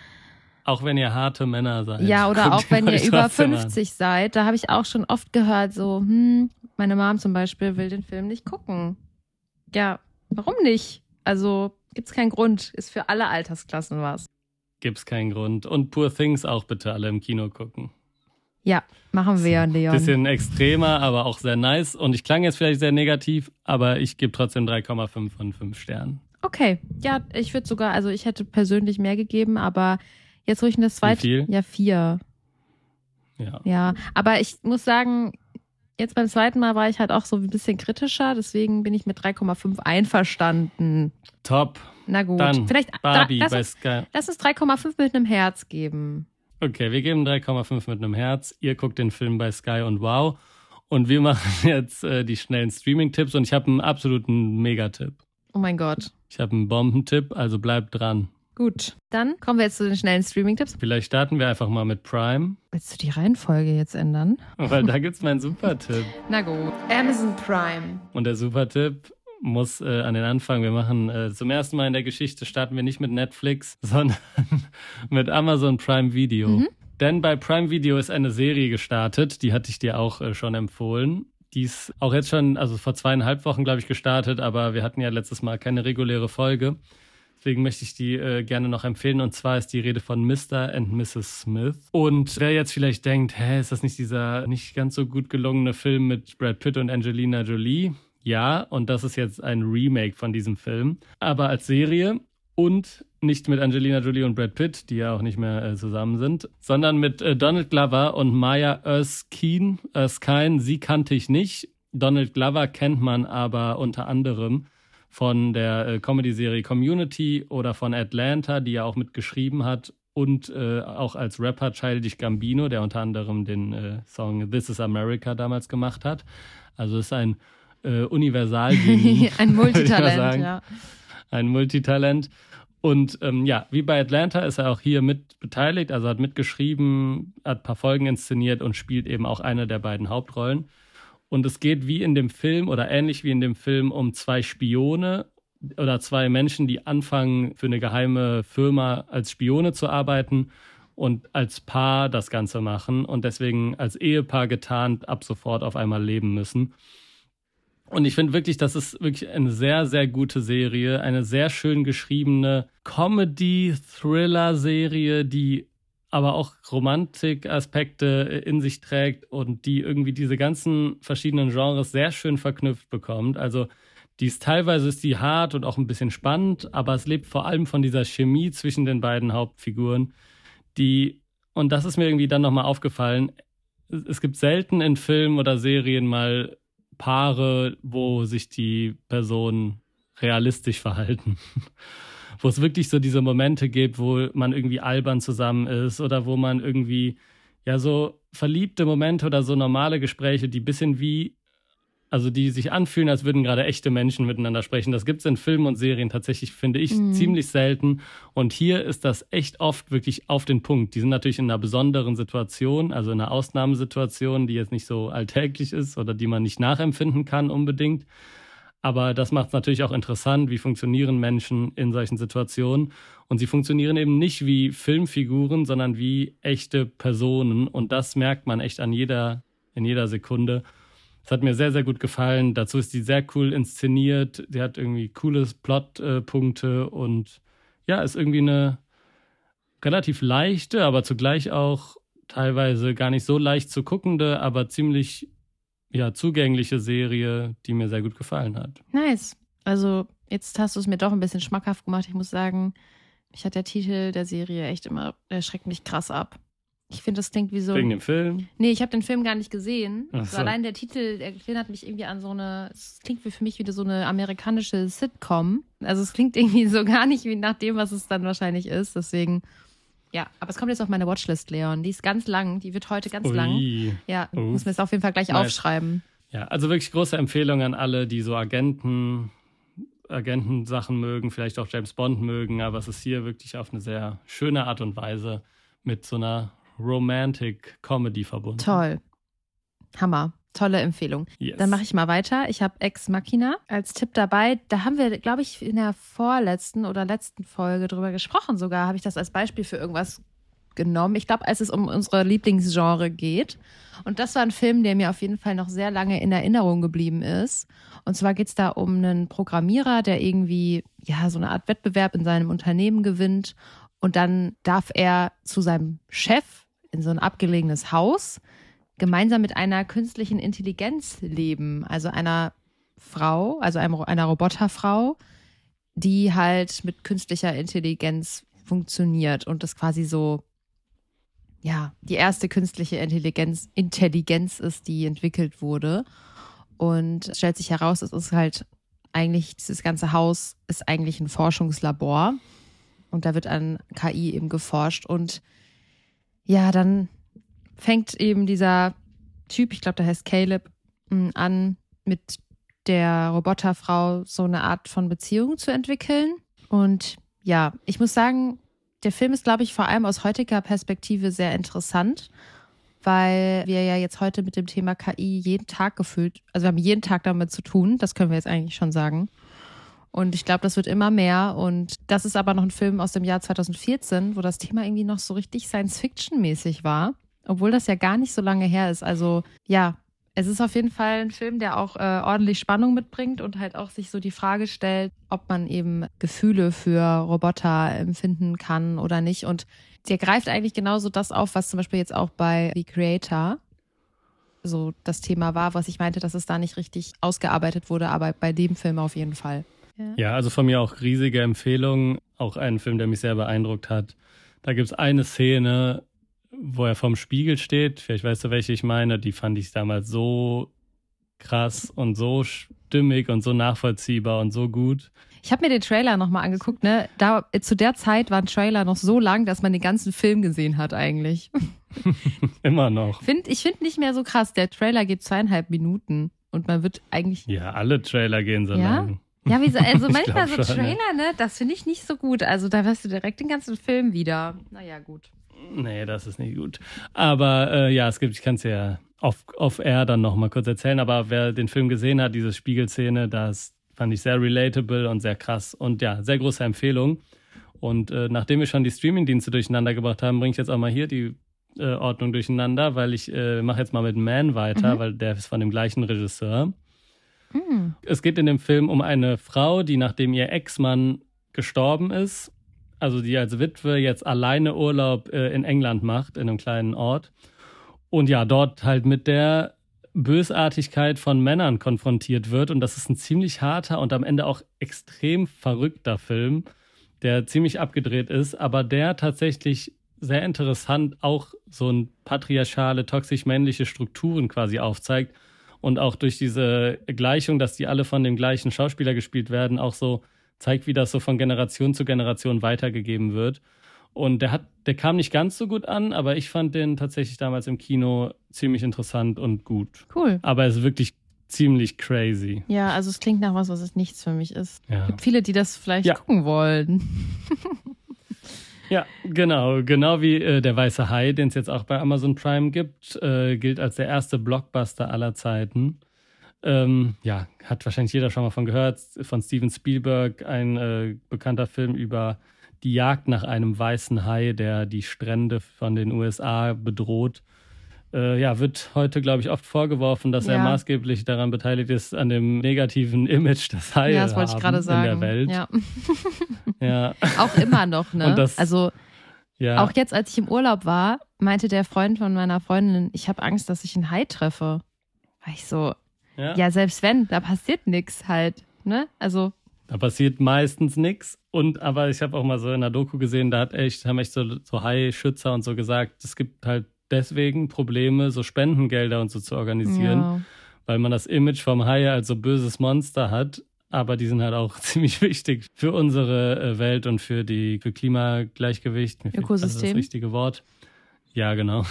auch wenn ihr harte Männer seid. Ja, oder auch wenn ihr über 50 an. seid. Da habe ich auch schon oft gehört, so, hm, meine Mom zum Beispiel will den Film nicht gucken. Ja, warum nicht? Also Gibt es keinen Grund. Ist für alle Altersklassen was. Gibt es keinen Grund. Und Poor Things auch bitte alle im Kino gucken. Ja, machen wir, Leon. Bisschen extremer, aber auch sehr nice. Und ich klang jetzt vielleicht sehr negativ, aber ich gebe trotzdem 3,5 von 5 Sternen. Okay, ja, ich würde sogar, also ich hätte persönlich mehr gegeben, aber jetzt, ich das zweite. Wie viel? Ja, vier. Ja. Ja, aber ich muss sagen, jetzt beim zweiten Mal war ich halt auch so ein bisschen kritischer, deswegen bin ich mit 3,5 einverstanden. Top. Na gut. Dann Vielleicht Barbie da, lass, bei uns, Sky. lass uns 3,5 mit einem Herz geben. Okay, wir geben 3,5 mit einem Herz. Ihr guckt den Film bei Sky und Wow. Und wir machen jetzt äh, die schnellen Streaming-Tipps und ich habe einen absoluten Megatipp. Oh mein Gott. Ich habe einen Bombentipp, also bleibt dran. Gut, dann kommen wir jetzt zu den schnellen Streaming-Tipps. Vielleicht starten wir einfach mal mit Prime. Willst du die Reihenfolge jetzt ändern? Weil da gibt's meinen Super-Tipp. Na gut. Amazon Prime. Und der Super-Tipp muss äh, an den Anfang. Wir machen äh, zum ersten Mal in der Geschichte starten wir nicht mit Netflix, sondern mit Amazon Prime Video. Mhm. Denn bei Prime Video ist eine Serie gestartet, die hatte ich dir auch äh, schon empfohlen. Die ist auch jetzt schon, also vor zweieinhalb Wochen, glaube ich, gestartet, aber wir hatten ja letztes Mal keine reguläre Folge. Deswegen möchte ich die äh, gerne noch empfehlen. Und zwar ist die Rede von Mr. and Mrs. Smith. Und wer jetzt vielleicht denkt, hä, ist das nicht dieser nicht ganz so gut gelungene Film mit Brad Pitt und Angelina Jolie? Ja, und das ist jetzt ein Remake von diesem Film. Aber als Serie und nicht mit Angelina Jolie und Brad Pitt, die ja auch nicht mehr äh, zusammen sind, sondern mit äh, Donald Glover und Maya Erskine. Erskine, sie kannte ich nicht. Donald Glover kennt man aber unter anderem von der äh, Comedy-Serie Community oder von Atlanta, die er auch mitgeschrieben hat und äh, auch als Rapper Childish Gambino, der unter anderem den äh, Song This is America damals gemacht hat. Also ist ein äh, Universal. ein Multitalent, ja. Ein Multitalent. Und ähm, ja, wie bei Atlanta ist er auch hier mit beteiligt, also hat mitgeschrieben, hat ein paar Folgen inszeniert und spielt eben auch eine der beiden Hauptrollen. Und es geht wie in dem Film oder ähnlich wie in dem Film um zwei Spione oder zwei Menschen, die anfangen, für eine geheime Firma als Spione zu arbeiten und als Paar das Ganze machen und deswegen als Ehepaar getarnt ab sofort auf einmal leben müssen. Und ich finde wirklich, das ist wirklich eine sehr, sehr gute Serie, eine sehr schön geschriebene Comedy-Thriller-Serie, die aber auch Romantikaspekte in sich trägt und die irgendwie diese ganzen verschiedenen Genres sehr schön verknüpft bekommt. Also die ist teilweise ist die hart und auch ein bisschen spannend, aber es lebt vor allem von dieser Chemie zwischen den beiden Hauptfiguren, die und das ist mir irgendwie dann nochmal aufgefallen. Es gibt selten in Filmen oder Serien mal Paare, wo sich die Personen realistisch verhalten. wo es wirklich so diese Momente gibt, wo man irgendwie albern zusammen ist oder wo man irgendwie, ja, so verliebte Momente oder so normale Gespräche, die ein bisschen wie also die sich anfühlen, als würden gerade echte Menschen miteinander sprechen. Das gibt es in Filmen und Serien tatsächlich, finde ich, mhm. ziemlich selten. Und hier ist das echt oft wirklich auf den Punkt. Die sind natürlich in einer besonderen Situation, also in einer Ausnahmesituation, die jetzt nicht so alltäglich ist oder die man nicht nachempfinden kann unbedingt. Aber das macht es natürlich auch interessant, wie funktionieren Menschen in solchen Situationen. Und sie funktionieren eben nicht wie Filmfiguren, sondern wie echte Personen. Und das merkt man echt an jeder, in jeder Sekunde. Es hat mir sehr, sehr gut gefallen. Dazu ist die sehr cool inszeniert. Sie hat irgendwie coole Plotpunkte und ja, ist irgendwie eine relativ leichte, aber zugleich auch teilweise gar nicht so leicht zu guckende, aber ziemlich ja, zugängliche Serie, die mir sehr gut gefallen hat. Nice. Also jetzt hast du es mir doch ein bisschen schmackhaft gemacht. Ich muss sagen, mich hat der Titel der Serie echt immer, der schreckt mich krass ab. Ich finde, das klingt wie so. Wegen dem Film? Nee, ich habe den Film gar nicht gesehen. So. Also allein der Titel der erinnert mich irgendwie an so eine. Es klingt wie für mich wieder so eine amerikanische Sitcom. Also es klingt irgendwie so gar nicht wie nach dem, was es dann wahrscheinlich ist. Deswegen. Ja, aber es kommt jetzt auf meine Watchlist, Leon. Die ist ganz lang. Die wird heute ganz Ui. lang. Ja, Uff. muss mir das auf jeden Fall gleich nice. aufschreiben. Ja, also wirklich große Empfehlung an alle, die so Agenten, Agentensachen mögen, vielleicht auch James Bond mögen, aber es ist hier wirklich auf eine sehr schöne Art und Weise mit so einer Romantic Comedy verbunden. Toll. Hammer. Tolle Empfehlung. Yes. Dann mache ich mal weiter. Ich habe Ex Machina als Tipp dabei. Da haben wir, glaube ich, in der vorletzten oder letzten Folge drüber gesprochen. Sogar habe ich das als Beispiel für irgendwas genommen. Ich glaube, als es um unsere Lieblingsgenre geht. Und das war ein Film, der mir auf jeden Fall noch sehr lange in Erinnerung geblieben ist. Und zwar geht es da um einen Programmierer, der irgendwie ja so eine Art Wettbewerb in seinem Unternehmen gewinnt. Und dann darf er zu seinem Chef in so ein abgelegenes Haus gemeinsam mit einer künstlichen Intelligenz leben, also einer Frau, also einer Roboterfrau, die halt mit künstlicher Intelligenz funktioniert und das quasi so, ja, die erste künstliche Intelligenz, Intelligenz ist, die entwickelt wurde. Und es stellt sich heraus, es ist halt eigentlich, dieses ganze Haus ist eigentlich ein Forschungslabor. Und da wird an KI eben geforscht. Und ja, dann fängt eben dieser Typ, ich glaube, der heißt Caleb, mm, an, mit der Roboterfrau so eine Art von Beziehung zu entwickeln. Und ja, ich muss sagen, der Film ist, glaube ich, vor allem aus heutiger Perspektive sehr interessant, weil wir ja jetzt heute mit dem Thema KI jeden Tag gefühlt, also wir haben jeden Tag damit zu tun, das können wir jetzt eigentlich schon sagen. Und ich glaube, das wird immer mehr. Und das ist aber noch ein Film aus dem Jahr 2014, wo das Thema irgendwie noch so richtig Science-Fiction-mäßig war. Obwohl das ja gar nicht so lange her ist. Also ja, Es ist auf jeden Fall ein Film, der auch äh, ordentlich Spannung mitbringt und halt auch sich so die Frage stellt, ob man eben Gefühle für Roboter empfinden kann oder nicht. Und der greift eigentlich genauso das auf, was zum Beispiel jetzt auch bei The Creator so das Thema war, was ich meinte, dass es da nicht richtig ausgearbeitet wurde, aber bei dem Film auf jeden Fall. Ja, ja also von mir auch riesige Empfehlung. Auch ein Film, der mich sehr beeindruckt hat. Da gibt es eine Szene, wo er vorm Spiegel steht. Vielleicht weißt du, welche ich meine. Die fand ich damals so krass und so stimmig und so nachvollziehbar und so gut. Ich habe mir den Trailer nochmal angeguckt, ne? Da, zu der Zeit war ein Trailer noch so lang, dass man den ganzen Film gesehen hat eigentlich. Immer noch. Find, ich finde nicht mehr so krass. Der Trailer geht zweieinhalb Minuten und man wird eigentlich. Ja, alle Trailer gehen so ja? lang. Ja, wie so, also manchmal so schon, Trailer, ne? Das finde ich nicht so gut. Also da wirst du direkt den ganzen Film wieder. Naja, gut. Nee, das ist nicht gut. Aber äh, ja, es gibt, ich kann es ja auf, auf Air dann nochmal kurz erzählen, aber wer den Film gesehen hat, diese Spiegelszene, das fand ich sehr relatable und sehr krass und ja, sehr große Empfehlung. Und äh, nachdem wir schon die Streamingdienste durcheinander gebracht haben, bringe ich jetzt auch mal hier die äh, Ordnung durcheinander, weil ich äh, mache jetzt mal mit Man weiter, mhm. weil der ist von dem gleichen Regisseur. Mhm. Es geht in dem Film um eine Frau, die nachdem ihr Ex-Mann gestorben ist, also die als Witwe jetzt alleine Urlaub äh, in England macht, in einem kleinen Ort. Und ja, dort halt mit der Bösartigkeit von Männern konfrontiert wird. Und das ist ein ziemlich harter und am Ende auch extrem verrückter Film, der ziemlich abgedreht ist, aber der tatsächlich sehr interessant auch so ein patriarchale, toxisch-männliche Strukturen quasi aufzeigt und auch durch diese Gleichung, dass die alle von dem gleichen Schauspieler gespielt werden, auch so zeigt, wie das so von Generation zu Generation weitergegeben wird. Und der hat, der kam nicht ganz so gut an, aber ich fand den tatsächlich damals im Kino ziemlich interessant und gut. Cool. Aber er ist wirklich ziemlich crazy. Ja, also es klingt nach was, was es nichts für mich ist. Ja. Es gibt viele, die das vielleicht ja. gucken wollen. Ja, genau. Genau wie äh, der Weiße Hai, den es jetzt auch bei Amazon Prime gibt, äh, gilt als der erste Blockbuster aller Zeiten. Ähm, ja, hat wahrscheinlich jeder schon mal von gehört. Von Steven Spielberg, ein äh, bekannter Film über die Jagd nach einem weißen Hai, der die Strände von den USA bedroht äh, ja, wird heute, glaube ich, oft vorgeworfen, dass ja. er maßgeblich daran beteiligt ist, an dem negativen Image des Haie ja, das wollte ich gerade sagen. in der Welt. Ja. ja. Auch immer noch, ne? Das, also ja. auch jetzt, als ich im Urlaub war, meinte der Freund von meiner Freundin, ich habe Angst, dass ich einen Hai treffe. War ich so, ja, ja selbst wenn, da passiert nichts halt, ne? Also da passiert meistens nichts. Und aber ich habe auch mal so in der Doku gesehen, da hat echt, haben echt so, so Hai-Schützer und so gesagt, es gibt halt deswegen Probleme, so Spendengelder und so zu organisieren, ja. weil man das Image vom Hai als so böses Monster hat. Aber die sind halt auch ziemlich wichtig für unsere äh, Welt und für die für Klimagleichgewicht. Mir Ökosystem. Das, das richtige Wort. Ja, genau.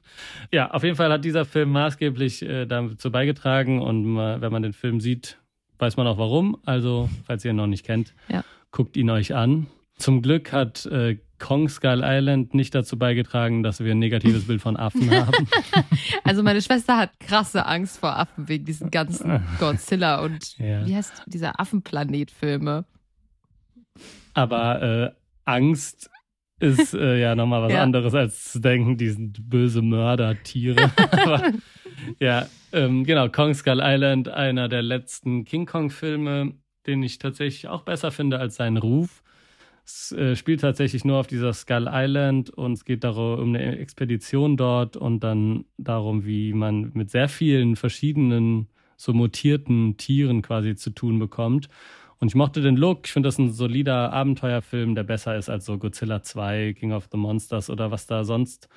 ja, auf jeden Fall hat dieser Film maßgeblich äh, dazu beigetragen und man, wenn man den Film sieht, weiß man auch warum. Also, falls ihr ihn noch nicht kennt, ja. guckt ihn euch an. Zum Glück hat äh, Kong Skull Island nicht dazu beigetragen, dass wir ein negatives Bild von Affen haben. Also meine Schwester hat krasse Angst vor Affen wegen diesen ganzen Godzilla und ja. wie heißt dieser Affenplanet-Filme. Aber äh, Angst ist äh, ja nochmal was ja. anderes als zu denken, die sind böse Mördertiere. Aber, ja, ähm, genau, Kong Skull Island, einer der letzten King Kong-Filme, den ich tatsächlich auch besser finde als seinen Ruf. Es äh, spielt tatsächlich nur auf dieser Skull Island und es geht darum, um eine Expedition dort und dann darum, wie man mit sehr vielen verschiedenen, so mutierten Tieren quasi zu tun bekommt. Und ich mochte den Look. Ich finde das ein solider Abenteuerfilm, der besser ist als so Godzilla 2, King of the Monsters oder was da sonst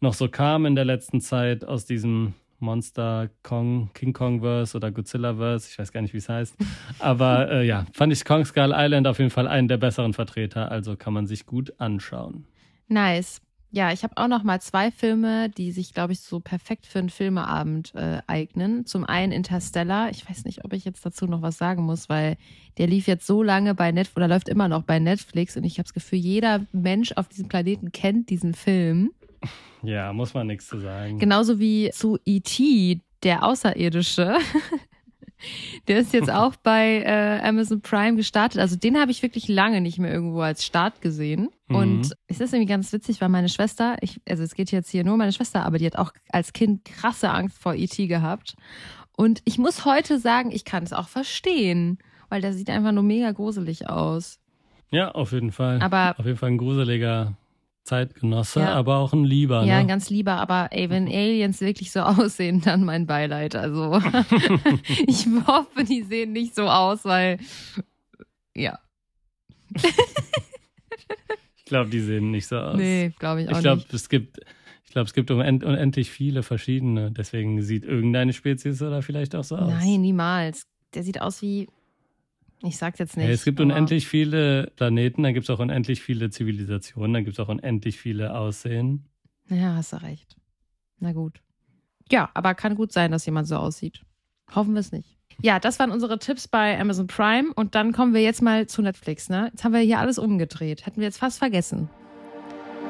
noch so kam in der letzten Zeit aus diesem Monster Kong, King Kong Verse oder Godzilla Verse, ich weiß gar nicht, wie es heißt. Aber äh, ja, fand ich Kong Skull Island auf jeden Fall einen der besseren Vertreter, also kann man sich gut anschauen. Nice. Ja, ich habe auch noch mal zwei Filme, die sich, glaube ich, so perfekt für einen Filmeabend äh, eignen. Zum einen Interstellar. Ich weiß nicht, ob ich jetzt dazu noch was sagen muss, weil der lief jetzt so lange bei Netflix oder läuft immer noch bei Netflix und ich habe das Gefühl, jeder Mensch auf diesem Planeten kennt diesen Film. Ja, muss man nichts zu sagen. Genauso wie zu E.T., der Außerirdische. Der ist jetzt auch bei äh, Amazon Prime gestartet. Also den habe ich wirklich lange nicht mehr irgendwo als Start gesehen. Mhm. Und es ist irgendwie ganz witzig, weil meine Schwester, ich, also es geht jetzt hier nur um meine Schwester, aber die hat auch als Kind krasse Angst vor E.T. gehabt. Und ich muss heute sagen, ich kann es auch verstehen, weil der sieht einfach nur mega gruselig aus. Ja, auf jeden Fall. Aber auf jeden Fall ein gruseliger Zeitgenosse, ja. aber auch ein Lieber. Ja, ne? ein ganz lieber. Aber ey, wenn Aliens wirklich so aussehen, dann mein Beileid. Also ich hoffe, die sehen nicht so aus, weil ja. ich glaube, die sehen nicht so aus. Nee, glaube ich auch ich glaub, nicht. Es gibt, ich glaube, es gibt unendlich viele verschiedene. Deswegen sieht irgendeine Spezies oder vielleicht auch so aus. Nein, niemals. Der sieht aus wie ich sag's jetzt nicht. Ja, es gibt unendlich viele Planeten, dann gibt es auch unendlich viele Zivilisationen, dann gibt es auch unendlich viele Aussehen. Ja, hast du recht. Na gut. Ja, aber kann gut sein, dass jemand so aussieht. Hoffen wir es nicht. Ja, das waren unsere Tipps bei Amazon Prime und dann kommen wir jetzt mal zu Netflix. Ne? Jetzt haben wir hier alles umgedreht. Hätten wir jetzt fast vergessen.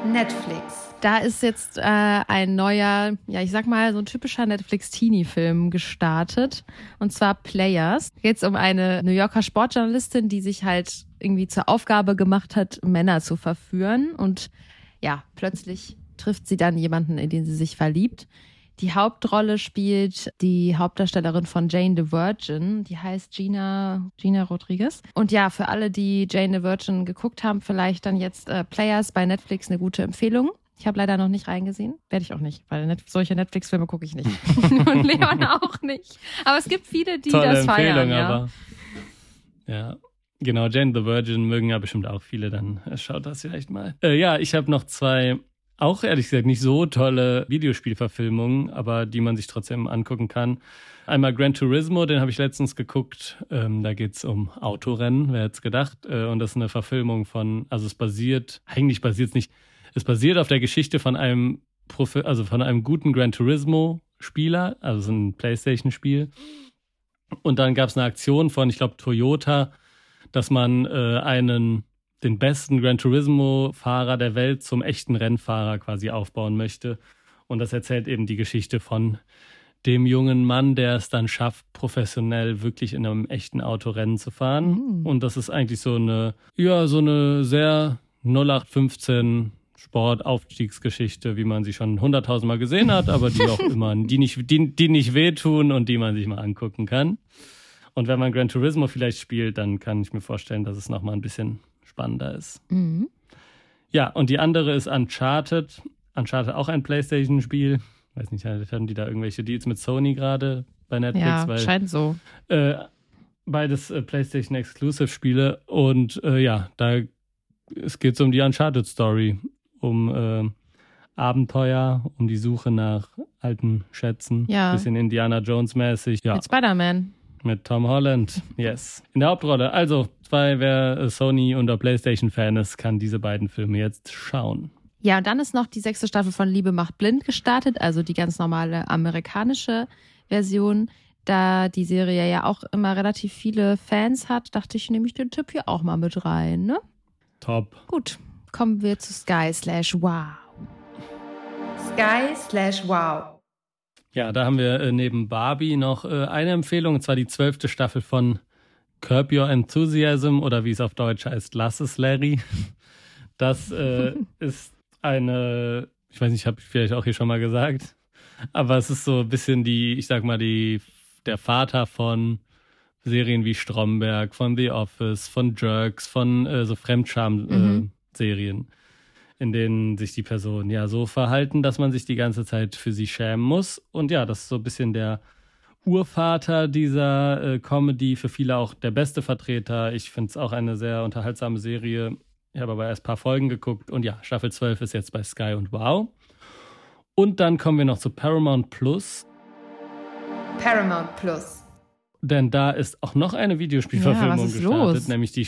Netflix. Da ist jetzt äh, ein neuer, ja, ich sag mal, so ein typischer Netflix-Teenie-Film gestartet. Und zwar Players. Geht es um eine New Yorker Sportjournalistin, die sich halt irgendwie zur Aufgabe gemacht hat, Männer zu verführen. Und ja, plötzlich trifft sie dann jemanden, in den sie sich verliebt. Die Hauptrolle spielt die Hauptdarstellerin von Jane the Virgin. Die heißt Gina, Gina Rodriguez. Und ja, für alle, die Jane the Virgin geguckt haben, vielleicht dann jetzt äh, Players bei Netflix eine gute Empfehlung. Ich habe leider noch nicht reingesehen. Werde ich auch nicht, weil Net solche Netflix-Filme gucke ich nicht. Und Leon auch nicht. Aber es gibt viele, die Tolle das Empfehlung, feiern. Ja. aber ja. Genau, Jane the Virgin mögen ja bestimmt auch viele, dann schaut das vielleicht mal. Äh, ja, ich habe noch zwei, auch ehrlich gesagt nicht so tolle Videospielverfilmungen, aber die man sich trotzdem angucken kann. Einmal Gran Turismo, den habe ich letztens geguckt. Ähm, da geht's um Autorennen, wer hätte gedacht. Äh, und das ist eine Verfilmung von, also es basiert, eigentlich basiert es nicht, es basiert auf der Geschichte von einem, Profi also von einem guten Gran Turismo Spieler, also so ein PlayStation-Spiel. Und dann gab es eine Aktion von, ich glaube, Toyota, dass man äh, einen den besten Gran Turismo-Fahrer der Welt zum echten Rennfahrer quasi aufbauen möchte. Und das erzählt eben die Geschichte von dem jungen Mann, der es dann schafft, professionell wirklich in einem echten Auto Rennen zu fahren. Mhm. Und das ist eigentlich so eine, ja, so eine sehr 0815 Sportaufstiegsgeschichte, wie man sie schon hunderttausendmal gesehen hat, aber die auch immer, die nicht, die, die nicht wehtun und die man sich mal angucken kann. Und wenn man Gran Turismo vielleicht spielt, dann kann ich mir vorstellen, dass es nochmal ein bisschen spannender ist. Mhm. Ja, und die andere ist Uncharted. Uncharted auch ein PlayStation-Spiel. Weiß nicht, haben die da irgendwelche Deals mit Sony gerade bei Netflix? Ja, weil, scheint so. Äh, beides äh, PlayStation Exclusive-Spiele. Und äh, ja, da es geht um die Uncharted-Story um äh, Abenteuer, um die Suche nach alten Schätzen. Ja. Bisschen Indiana Jones-mäßig. Ja. Mit Spider-Man. Mit Tom Holland, yes. In der Hauptrolle. Also, zwei, wer Sony- oder PlayStation-Fan ist, kann diese beiden Filme jetzt schauen. Ja, und dann ist noch die sechste Staffel von Liebe macht blind gestartet, also die ganz normale amerikanische Version. Da die Serie ja auch immer relativ viele Fans hat, dachte ich, nehme ich den Tipp hier auch mal mit rein, ne? Top. Gut, kommen wir zu Sky slash Wow. Sky slash Wow. Ja, da haben wir äh, neben Barbie noch äh, eine Empfehlung, und zwar die zwölfte Staffel von Curb Your Enthusiasm oder wie es auf Deutsch heißt, Lass es Larry. Das äh, ist eine, ich weiß nicht, habe ich vielleicht auch hier schon mal gesagt, aber es ist so ein bisschen die, ich sag mal, die, der Vater von Serien wie Stromberg, von The Office, von Jerks, von äh, so Fremdscham-Serien. Mhm in denen sich die Personen ja so verhalten, dass man sich die ganze Zeit für sie schämen muss. Und ja, das ist so ein bisschen der Urvater dieser äh, Comedy, für viele auch der beste Vertreter. Ich finde es auch eine sehr unterhaltsame Serie. Ich habe aber erst ein paar Folgen geguckt und ja, Staffel 12 ist jetzt bei Sky und Wow. Und dann kommen wir noch zu Paramount Plus. Paramount Plus. Denn da ist auch noch eine Videospielverfilmung ja, gestartet, los? nämlich die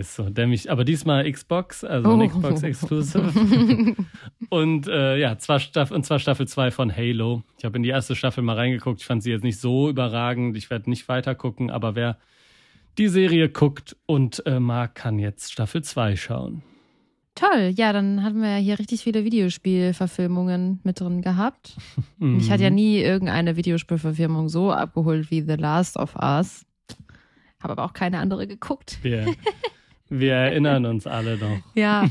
ist so dämlich, aber diesmal Xbox, also Oh. Xbox Exclusive. und äh, ja, zwar Staff und zwar Staffel 2 von Halo. Ich habe in die erste Staffel mal reingeguckt. Ich fand sie jetzt nicht so überragend. Ich werde nicht weiter gucken, aber wer die Serie guckt und äh, mag, kann jetzt Staffel 2 schauen. Toll, ja, dann hatten wir ja hier richtig viele Videospielverfilmungen mit drin gehabt. Mich hat ja nie irgendeine Videospielverfilmung so abgeholt wie The Last of Us. Habe aber auch keine andere geguckt. Wir, wir erinnern uns alle noch. Ja,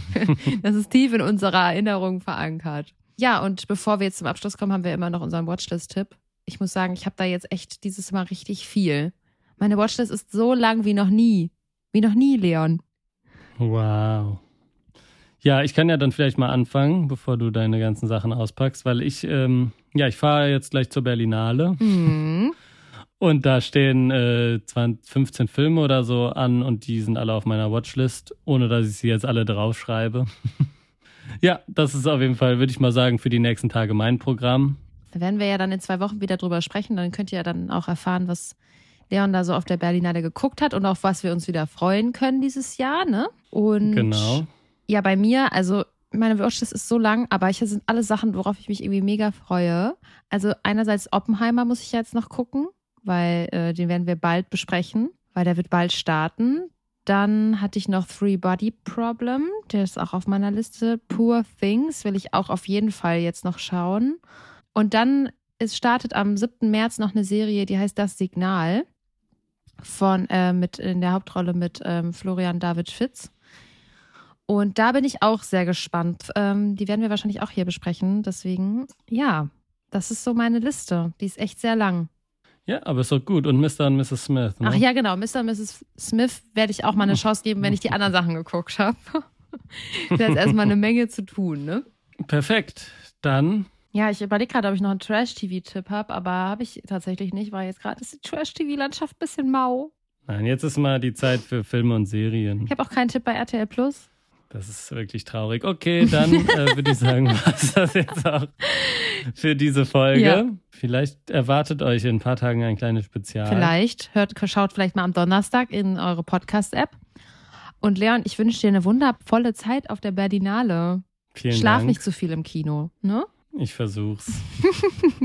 das ist tief in unserer Erinnerung verankert. Ja, und bevor wir jetzt zum Abschluss kommen, haben wir immer noch unseren Watchlist-Tipp. Ich muss sagen, ich habe da jetzt echt dieses Mal richtig viel. Meine Watchlist ist so lang wie noch nie. Wie noch nie, Leon. Wow. Ja, ich kann ja dann vielleicht mal anfangen, bevor du deine ganzen Sachen auspackst, weil ich, ähm, ja, ich fahre jetzt gleich zur Berlinale. Mhm. Und da stehen äh, 20, 15 Filme oder so an und die sind alle auf meiner Watchlist, ohne dass ich sie jetzt alle draufschreibe. ja, das ist auf jeden Fall, würde ich mal sagen, für die nächsten Tage mein Programm. Da werden wir ja dann in zwei Wochen wieder drüber sprechen. Dann könnt ihr ja dann auch erfahren, was Leon da so auf der Berlinale geguckt hat und auf was wir uns wieder freuen können dieses Jahr, ne? Und Genau. ja, bei mir, also meine Watchlist ist so lang, aber hier sind alle Sachen, worauf ich mich irgendwie mega freue. Also einerseits Oppenheimer muss ich jetzt noch gucken, weil äh, den werden wir bald besprechen, weil der wird bald starten. Dann hatte ich noch Three Body Problem, der ist auch auf meiner Liste. Poor Things will ich auch auf jeden Fall jetzt noch schauen. Und dann es startet am 7. März noch eine Serie, die heißt Das Signal von äh, mit in der Hauptrolle mit ähm, Florian David Fitz. Und da bin ich auch sehr gespannt. Ähm, die werden wir wahrscheinlich auch hier besprechen. Deswegen, ja, das ist so meine Liste. Die ist echt sehr lang. Ja, aber ist doch gut. Und Mr. und Mrs. Smith. Ne? Ach ja, genau. Mr. und Mrs. Smith werde ich auch mal eine Chance geben, wenn ich die anderen Sachen geguckt habe. da ist erstmal eine Menge zu tun, ne? Perfekt. Dann, Ja, ich überlege gerade, ob ich noch einen Trash-TV-Tipp habe, aber habe ich tatsächlich nicht, weil jetzt gerade ist die Trash-TV-Landschaft ein bisschen mau. nein, jetzt ist mal die Zeit für Filme und Serien. Ich habe auch keinen Tipp bei RTL Plus. Das ist wirklich traurig. Okay, dann äh, würde ich sagen, was das jetzt auch für diese Folge. Ja. Vielleicht erwartet euch in ein paar Tagen ein kleines Spezial. Vielleicht, hört, schaut vielleicht mal am Donnerstag in eure Podcast-App. Und Leon, ich wünsche dir eine wundervolle Zeit auf der Berlinale. Vielen Schlaf Dank. nicht zu viel im Kino, ne? Ich versuch's.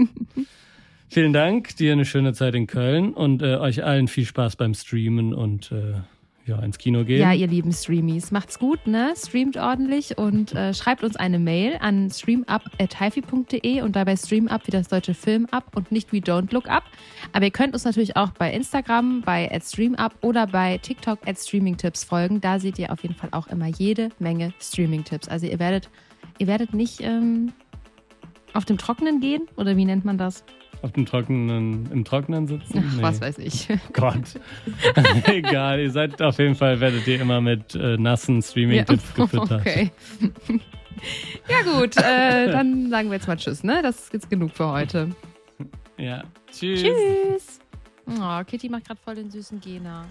Vielen Dank, dir eine schöne Zeit in Köln und äh, euch allen viel Spaß beim Streamen und äh, ja, ins Kino gehen. Ja, ihr lieben Streamies, macht's gut, ne? Streamt ordentlich und äh, schreibt uns eine Mail an streamup.hifi.de und dabei streamup wie das deutsche Film ab und nicht wie Don't Look Up. Aber ihr könnt uns natürlich auch bei Instagram, bei @streamup oder bei TikTok @streamingtipps folgen. Da seht ihr auf jeden Fall auch immer jede Menge Streaming-Tipps. Also ihr werdet, ihr werdet nicht ähm, auf dem Trockenen gehen oder wie nennt man das? Auf dem Trockenen, im Trockenen sitzen? Ach, was weiß ich. Gott. Egal, ihr seid auf jeden Fall, werdet ihr immer mit äh, nassen Streaming-Tipps gefüttert. Okay. ja gut, äh, dann sagen wir jetzt mal Tschüss, ne? Das ist jetzt genug für heute. Ja. Tschüss. Tschüss. Oh, Kitty macht gerade voll den süßen Gena.